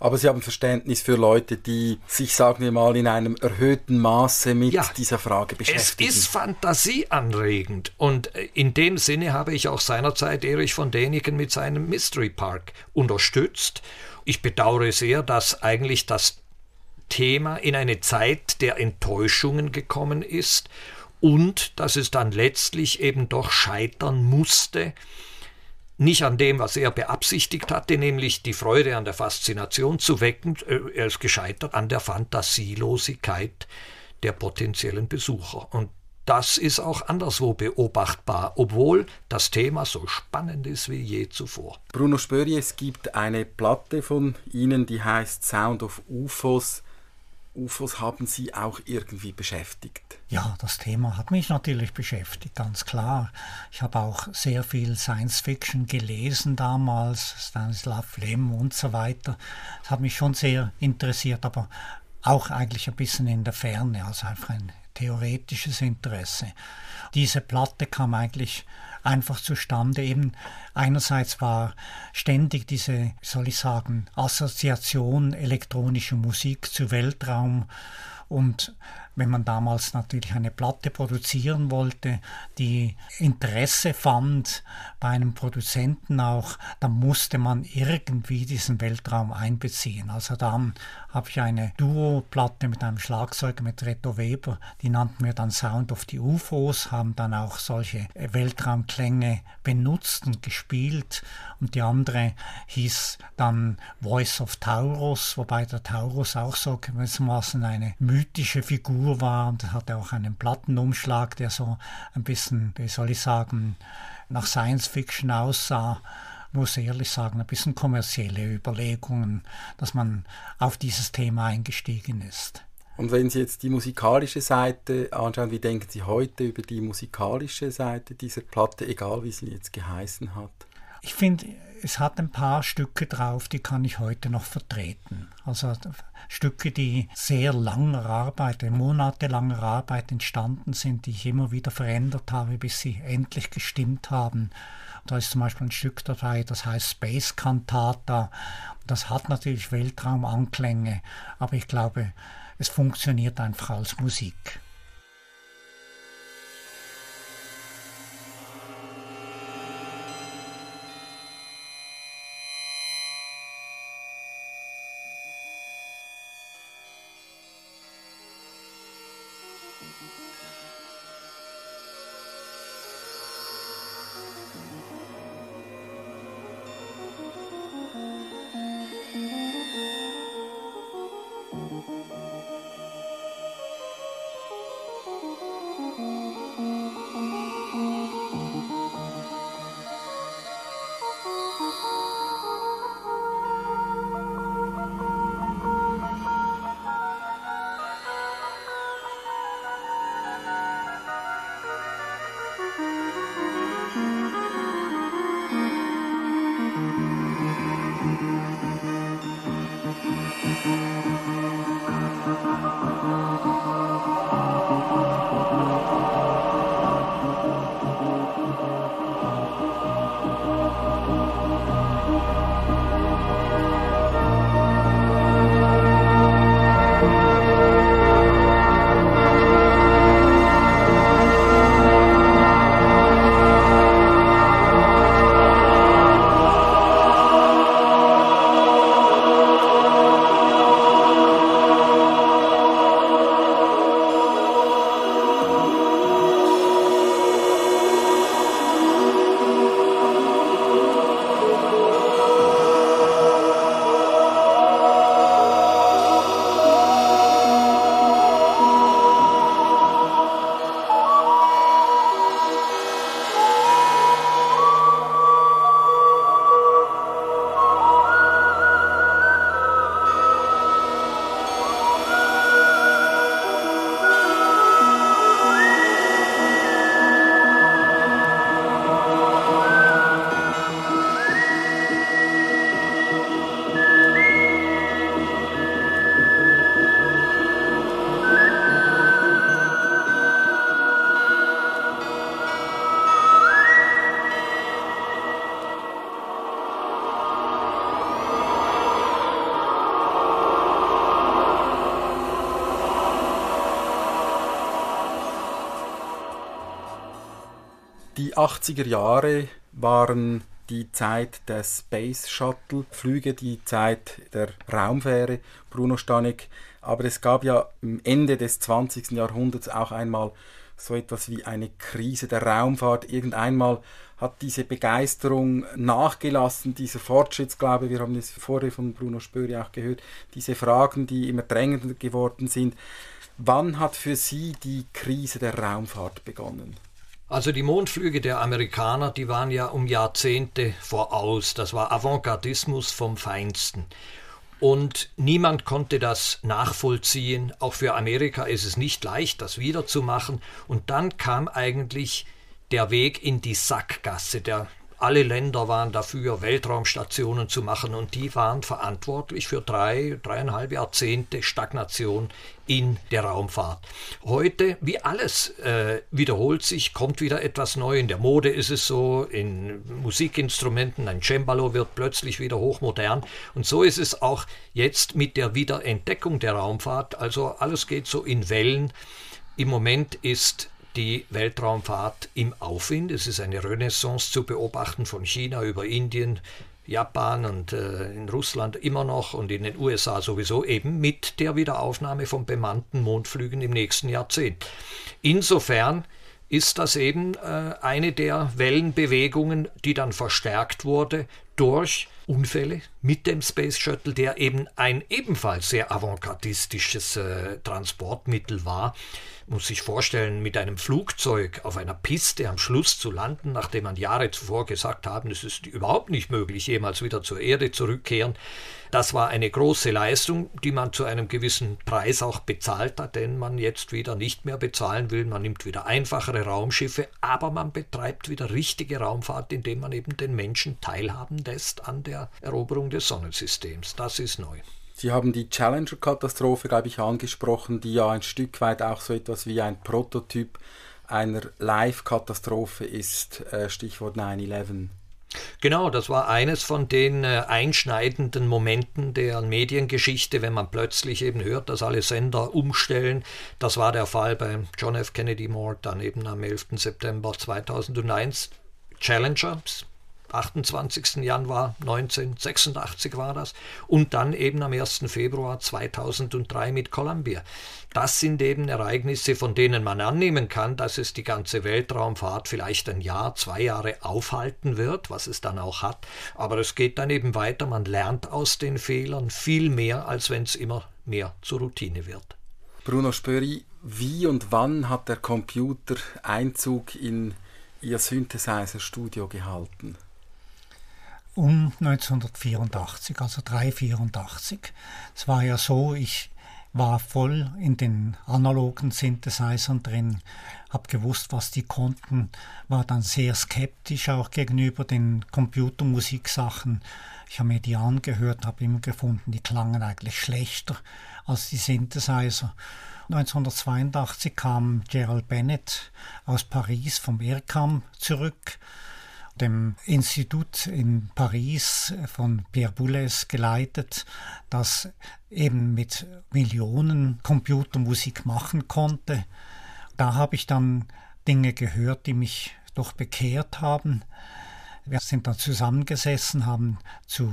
Aber Sie haben Verständnis für Leute, die sich, sagen wir mal, in einem erhöhten Maße mit ja, dieser Frage beschäftigen. Es ist fantasieanregend. Und äh, in dem Sinne habe ich auch seinerzeit Erich von Däniken mit seinem Mystery Park unterstützt. Ich bedauere sehr, dass eigentlich das Thema in eine Zeit der Enttäuschungen gekommen ist und dass es dann letztlich eben doch scheitern musste, nicht an dem, was er beabsichtigt hatte, nämlich die Freude an der Faszination zu wecken, äh, er ist gescheitert an der Fantasielosigkeit der potenziellen Besucher. Und das ist auch anderswo beobachtbar, obwohl das Thema so spannend ist wie je zuvor. Bruno Spöri, es gibt eine Platte von Ihnen, die heißt Sound of UFOs. UFOs haben Sie auch irgendwie beschäftigt? Ja, das Thema hat mich natürlich beschäftigt, ganz klar. Ich habe auch sehr viel Science Fiction gelesen damals, Stanislav Lem und so weiter. Das hat mich schon sehr interessiert, aber auch eigentlich ein bisschen in der Ferne, also einfach ein theoretisches Interesse. Diese Platte kam eigentlich einfach zustande. Eben einerseits war ständig diese, soll ich sagen, Assoziation elektronischer Musik zu Weltraum und wenn man damals natürlich eine Platte produzieren wollte, die Interesse fand bei einem Produzenten auch, dann musste man irgendwie diesen Weltraum einbeziehen. Also dann habe ich eine Duo-Platte mit einem Schlagzeuger mit Reto Weber, die nannten wir dann Sound of the UFOs, haben dann auch solche Weltraumklänge benutzt und gespielt und die andere hieß dann Voice of Taurus, wobei der Taurus auch so gewissermaßen eine mythische Figur war und hatte auch einen Plattenumschlag, der so ein bisschen, wie soll ich sagen, nach Science Fiction aussah muss ehrlich sagen, ein bisschen kommerzielle Überlegungen, dass man auf dieses Thema eingestiegen ist. Und wenn Sie jetzt die musikalische Seite anschauen, wie denken Sie heute über die musikalische Seite dieser Platte, egal wie sie jetzt geheißen hat? Ich finde, es hat ein paar Stücke drauf, die kann ich heute noch vertreten. Also Stücke, die sehr langer Arbeit, monatelanger Arbeit entstanden sind, die ich immer wieder verändert habe, bis sie endlich gestimmt haben. Da ist zum Beispiel ein Stück dabei, das heißt Space Cantata. Das hat natürlich Weltraumanklänge, aber ich glaube, es funktioniert einfach als Musik. 80er Jahre waren die Zeit der Space Shuttle Flüge, die Zeit der Raumfähre, Bruno Stanek. Aber es gab ja am Ende des 20. Jahrhunderts auch einmal so etwas wie eine Krise der Raumfahrt. Irgendeinmal hat diese Begeisterung nachgelassen, dieser Fortschrittsglaube, wir haben es vorher von Bruno Spöri auch gehört, diese Fragen, die immer drängender geworden sind. Wann hat für Sie die Krise der Raumfahrt begonnen? Also die Mondflüge der Amerikaner, die waren ja um Jahrzehnte voraus. Das war Avantgardismus vom Feinsten. Und niemand konnte das nachvollziehen. Auch für Amerika ist es nicht leicht, das wiederzumachen. Und dann kam eigentlich der Weg in die Sackgasse. Der, alle Länder waren dafür, Weltraumstationen zu machen und die waren verantwortlich für drei, dreieinhalb Jahrzehnte Stagnation in der Raumfahrt. Heute, wie alles äh, wiederholt sich, kommt wieder etwas neu. In der Mode ist es so, in Musikinstrumenten, ein Cembalo wird plötzlich wieder hochmodern. Und so ist es auch jetzt mit der Wiederentdeckung der Raumfahrt. Also alles geht so in Wellen. Im Moment ist die Weltraumfahrt im Aufwind. Es ist eine Renaissance zu beobachten von China über Indien, Japan und äh, in Russland immer noch und in den USA sowieso eben mit der Wiederaufnahme von bemannten Mondflügen im nächsten Jahrzehnt. Insofern ist das eben äh, eine der Wellenbewegungen, die dann verstärkt wurde durch Unfälle mit dem Space Shuttle, der eben ein ebenfalls sehr avantgardistisches äh, Transportmittel war muss sich vorstellen, mit einem Flugzeug auf einer Piste am Schluss zu landen, nachdem man Jahre zuvor gesagt haben, es ist überhaupt nicht möglich, jemals wieder zur Erde zurückkehren. Das war eine große Leistung, die man zu einem gewissen Preis auch bezahlt hat, den man jetzt wieder nicht mehr bezahlen will. Man nimmt wieder einfachere Raumschiffe, aber man betreibt wieder richtige Raumfahrt, indem man eben den Menschen teilhaben lässt an der Eroberung des Sonnensystems. Das ist neu. Sie haben die Challenger-Katastrophe, glaube ich, angesprochen, die ja ein Stück weit auch so etwas wie ein Prototyp einer Live-Katastrophe ist, äh, Stichwort 9-11. Genau, das war eines von den äh, einschneidenden Momenten der Mediengeschichte, wenn man plötzlich eben hört, dass alle Sender umstellen. Das war der Fall beim John F. Kennedy Mord, dann eben am 11. September 2001. Challenger, 28. Januar 1986 war das und dann eben am 1. Februar 2003 mit Columbia. Das sind eben Ereignisse, von denen man annehmen kann, dass es die ganze Weltraumfahrt vielleicht ein Jahr, zwei Jahre aufhalten wird, was es dann auch hat. Aber es geht dann eben weiter, man lernt aus den Fehlern viel mehr, als wenn es immer mehr zur Routine wird. Bruno Spöri, wie und wann hat der Computer Einzug in Ihr Synthesizer-Studio gehalten? Um 1984, also 384. Es war ja so, ich war voll in den analogen Synthesizern drin, habe gewusst, was die konnten, war dann sehr skeptisch auch gegenüber den Computermusiksachen. Ich habe mir die angehört, habe immer gefunden, die klangen eigentlich schlechter als die Synthesizer. 1982 kam Gerald Bennett aus Paris vom ERCAM zurück dem Institut in Paris von Pierre Boulez geleitet, das eben mit Millionen Computermusik machen konnte. Da habe ich dann Dinge gehört, die mich doch bekehrt haben. Wir sind dann zusammengesessen, haben zu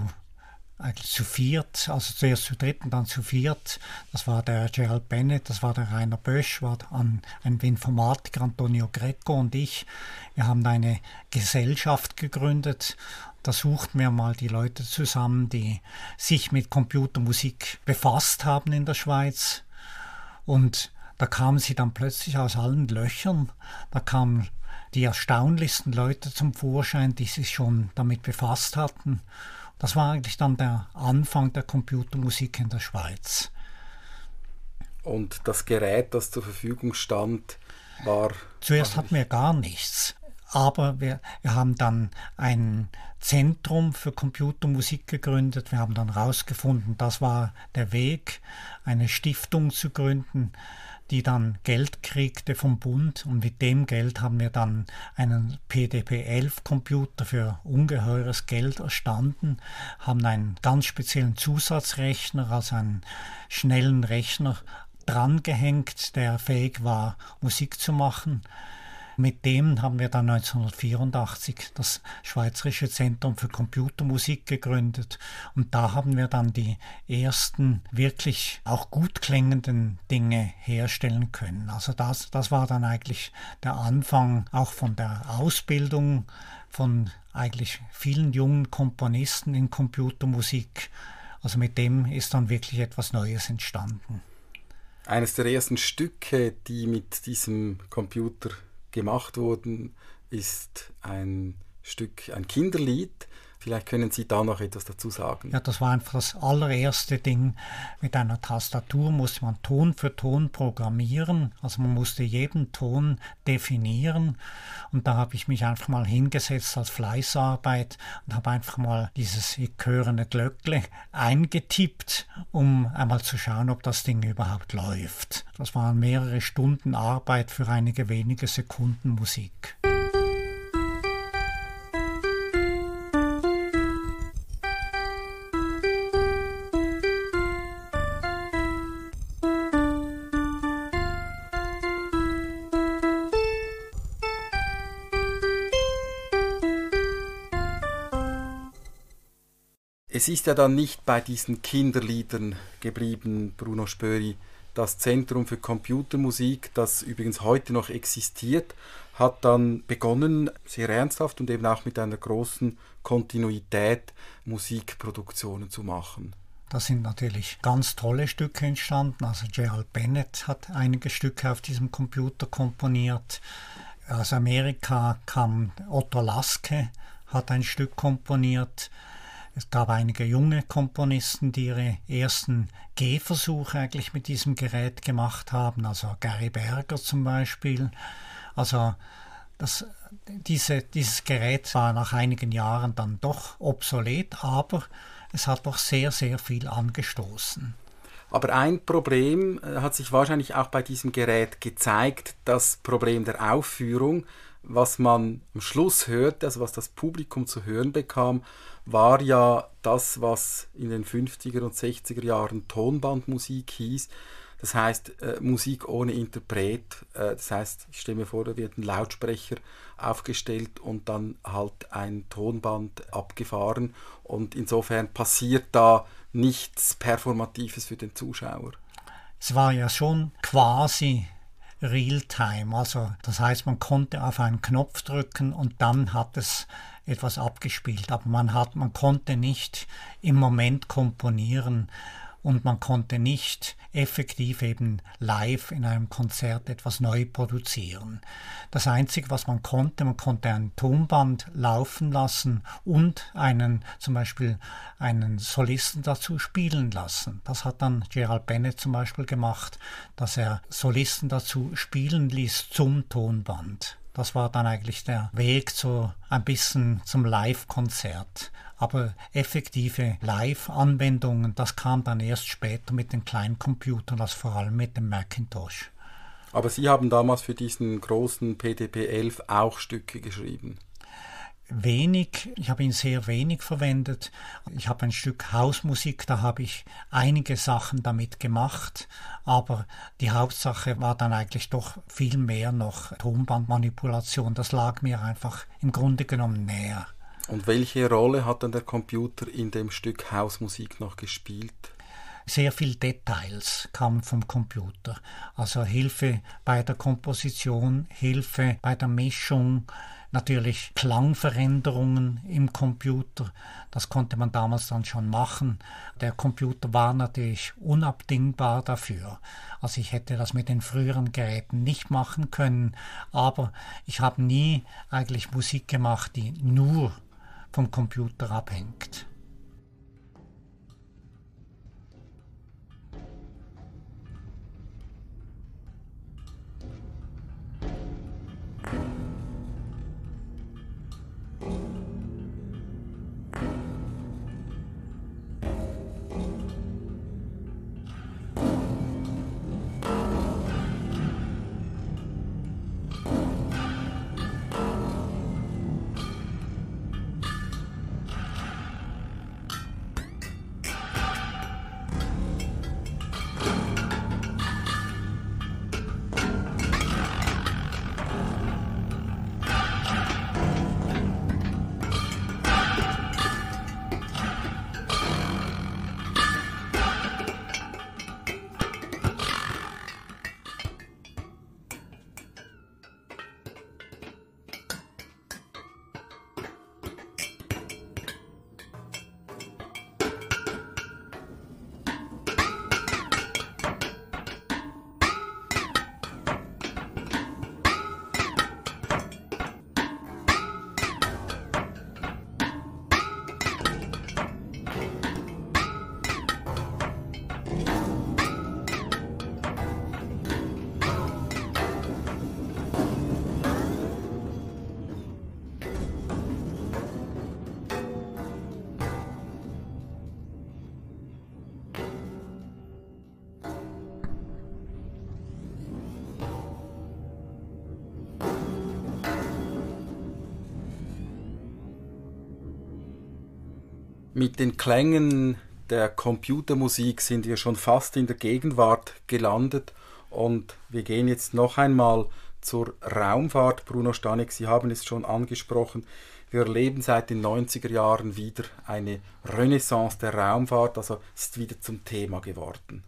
eigentlich zu viert, also zuerst zu dritt und dann zu viert. Das war der Gerald Bennett, das war der Rainer Bösch, war ein, ein Informatiker, Antonio Greco und ich. Wir haben eine Gesellschaft gegründet. Da suchten wir mal die Leute zusammen, die sich mit Computermusik befasst haben in der Schweiz. Und da kamen sie dann plötzlich aus allen Löchern. Da kamen die erstaunlichsten Leute zum Vorschein, die sich schon damit befasst hatten. Das war eigentlich dann der Anfang der Computermusik in der Schweiz. Und das Gerät, das zur Verfügung stand, war. Zuerst hatten wir gar nichts. Aber wir, wir haben dann ein Zentrum für Computermusik gegründet. Wir haben dann herausgefunden, das war der Weg, eine Stiftung zu gründen, die dann Geld kriegte vom Bund und mit dem Geld haben wir dann einen PDP-11-Computer für ungeheures Geld erstanden, haben einen ganz speziellen Zusatzrechner, also einen schnellen Rechner drangehängt, der fähig war, Musik zu machen. Mit dem haben wir dann 1984 das Schweizerische Zentrum für Computermusik gegründet und da haben wir dann die ersten wirklich auch gut klingenden Dinge herstellen können. Also das, das war dann eigentlich der Anfang auch von der Ausbildung von eigentlich vielen jungen Komponisten in Computermusik. Also mit dem ist dann wirklich etwas Neues entstanden. Eines der ersten Stücke, die mit diesem Computer gemacht wurden, ist ein Stück, ein Kinderlied, Vielleicht können Sie da noch etwas dazu sagen. Ja, das war einfach das allererste Ding. Mit einer Tastatur musste man Ton für Ton programmieren. Also man musste jeden Ton definieren. Und da habe ich mich einfach mal hingesetzt als Fleißarbeit und habe einfach mal dieses nicht Glöckle eingetippt, um einmal zu schauen, ob das Ding überhaupt läuft. Das waren mehrere Stunden Arbeit für einige wenige Sekunden Musik. Es ist ja dann nicht bei diesen Kinderliedern geblieben, Bruno Spöri. Das Zentrum für Computermusik, das übrigens heute noch existiert, hat dann begonnen, sehr ernsthaft und eben auch mit einer großen Kontinuität Musikproduktionen zu machen. Da sind natürlich ganz tolle Stücke entstanden. Also Gerald Bennett hat einige Stücke auf diesem Computer komponiert. Aus Amerika kam Otto Laske, hat ein Stück komponiert. Es gab einige junge Komponisten, die ihre ersten Gehversuche eigentlich mit diesem Gerät gemacht haben, also Gary Berger zum Beispiel. Also das, diese, dieses Gerät war nach einigen Jahren dann doch obsolet, aber es hat doch sehr, sehr viel angestoßen. Aber ein Problem äh, hat sich wahrscheinlich auch bei diesem Gerät gezeigt, das Problem der Aufführung. Was man am Schluss hörte, also was das Publikum zu hören bekam, war ja das, was in den 50er und 60er Jahren Tonbandmusik hieß. Das heißt, äh, Musik ohne Interpret. Äh, das heißt, ich stelle mir vor, da wird ein Lautsprecher aufgestellt und dann halt ein Tonband abgefahren. Und insofern passiert da nichts Performatives für den Zuschauer. Es war ja schon quasi Realtime. Also das heißt, man konnte auf einen Knopf drücken und dann hat es etwas abgespielt. Aber man hat, man konnte nicht im Moment komponieren und man konnte nicht effektiv eben live in einem Konzert etwas neu produzieren. Das Einzige, was man konnte, man konnte ein Tonband laufen lassen und einen zum Beispiel einen Solisten dazu spielen lassen. Das hat dann Gerald Bennett zum Beispiel gemacht, dass er Solisten dazu spielen ließ zum Tonband. Das war dann eigentlich der Weg zu ein bisschen zum Live-Konzert. Aber effektive Live-Anwendungen, das kam dann erst später mit den kleinen Computern, also vor allem mit dem Macintosh. Aber Sie haben damals für diesen großen PDP-11 auch Stücke geschrieben wenig, ich habe ihn sehr wenig verwendet. Ich habe ein Stück Hausmusik, da habe ich einige Sachen damit gemacht, aber die Hauptsache war dann eigentlich doch viel mehr noch Tonbandmanipulation. Das lag mir einfach im Grunde genommen näher. Und welche Rolle hat dann der Computer in dem Stück Hausmusik noch gespielt? sehr viel Details kamen vom Computer. Also Hilfe bei der Komposition, Hilfe bei der Mischung, natürlich Klangveränderungen im Computer. Das konnte man damals dann schon machen. Der Computer war natürlich unabdingbar dafür. Also ich hätte das mit den früheren Geräten nicht machen können, aber ich habe nie eigentlich Musik gemacht, die nur vom Computer abhängt. Mit den Klängen der Computermusik sind wir schon fast in der Gegenwart gelandet und wir gehen jetzt noch einmal zur Raumfahrt. Bruno Stanek, Sie haben es schon angesprochen. Wir erleben seit den 90er Jahren wieder eine Renaissance der Raumfahrt, also ist wieder zum Thema geworden.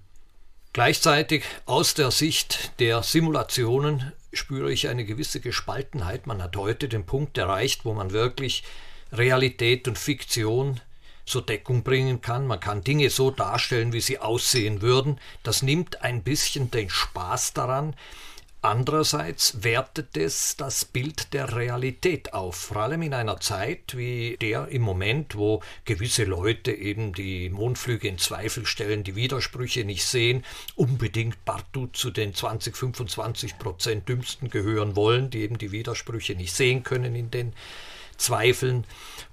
Gleichzeitig aus der Sicht der Simulationen spüre ich eine gewisse Gespaltenheit. Man hat heute den Punkt erreicht, wo man wirklich Realität und Fiktion zur Deckung bringen kann. Man kann Dinge so darstellen, wie sie aussehen würden. Das nimmt ein bisschen den Spaß daran. Andererseits wertet es das Bild der Realität auf, vor allem in einer Zeit wie der im Moment, wo gewisse Leute eben die Mondflüge in Zweifel stellen, die Widersprüche nicht sehen, unbedingt partout zu den 20, 25 Prozent Dümmsten gehören wollen, die eben die Widersprüche nicht sehen können in den Zweifeln.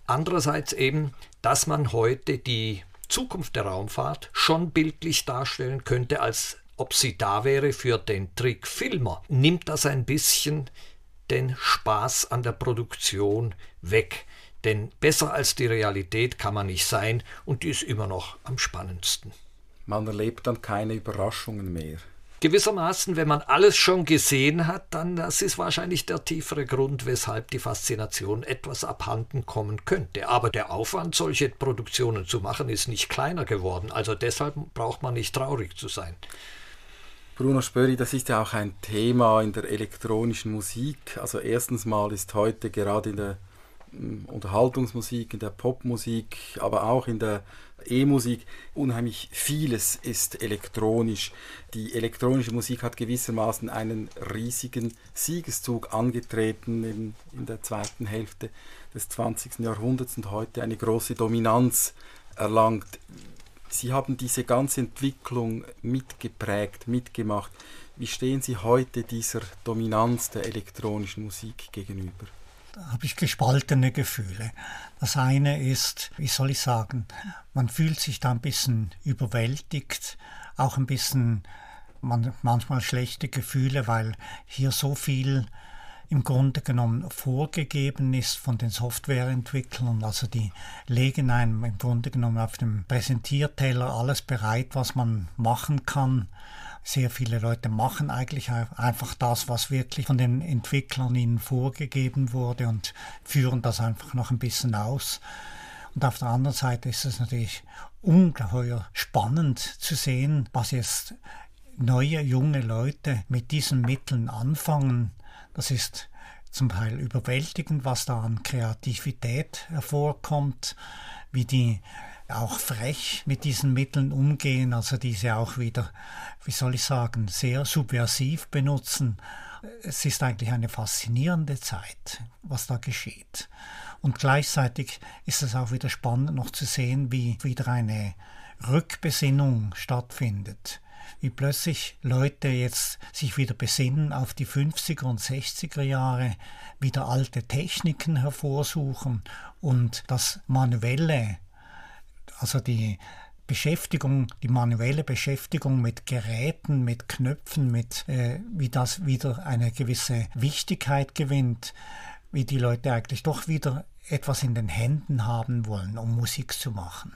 Andererseits eben, dass man heute die Zukunft der Raumfahrt schon bildlich darstellen könnte als ob sie da wäre für den Trickfilmer, nimmt das ein bisschen den Spaß an der Produktion weg. Denn besser als die Realität kann man nicht sein und die ist immer noch am spannendsten. Man erlebt dann keine Überraschungen mehr. Gewissermaßen, wenn man alles schon gesehen hat, dann das ist wahrscheinlich der tiefere Grund, weshalb die Faszination etwas abhanden kommen könnte. Aber der Aufwand, solche Produktionen zu machen, ist nicht kleiner geworden. Also deshalb braucht man nicht traurig zu sein. Bruno Spöri, das ist ja auch ein Thema in der elektronischen Musik. Also erstens mal ist heute gerade in der mm, Unterhaltungsmusik, in der Popmusik, aber auch in der E-Musik unheimlich vieles ist elektronisch. Die elektronische Musik hat gewissermaßen einen riesigen Siegeszug angetreten in, in der zweiten Hälfte des 20. Jahrhunderts und heute eine große Dominanz erlangt. Sie haben diese ganze Entwicklung mitgeprägt, mitgemacht. Wie stehen Sie heute dieser Dominanz der elektronischen Musik gegenüber? Habe ich gespaltene Gefühle. Das eine ist, wie soll ich sagen, man fühlt sich da ein bisschen überwältigt, auch ein bisschen man, manchmal schlechte Gefühle, weil hier so viel im Grunde genommen vorgegeben ist von den Softwareentwicklern. Also die legen einem im Grunde genommen auf dem Präsentierteller alles bereit, was man machen kann. Sehr viele Leute machen eigentlich einfach das, was wirklich von den Entwicklern ihnen vorgegeben wurde und führen das einfach noch ein bisschen aus. Und auf der anderen Seite ist es natürlich ungeheuer spannend zu sehen, was jetzt neue junge Leute mit diesen Mitteln anfangen. Das ist zum Teil überwältigend, was da an Kreativität hervorkommt, wie die auch frech mit diesen Mitteln umgehen, also diese auch wieder, wie soll ich sagen, sehr subversiv benutzen. Es ist eigentlich eine faszinierende Zeit, was da geschieht. Und gleichzeitig ist es auch wieder spannend noch zu sehen, wie wieder eine Rückbesinnung stattfindet wie plötzlich Leute jetzt sich wieder besinnen auf die 50er und 60er Jahre, wieder alte Techniken hervorsuchen und das manuelle, also die Beschäftigung, die manuelle Beschäftigung mit Geräten, mit Knöpfen, mit äh, wie das wieder eine gewisse Wichtigkeit gewinnt, wie die Leute eigentlich doch wieder etwas in den Händen haben wollen, um Musik zu machen.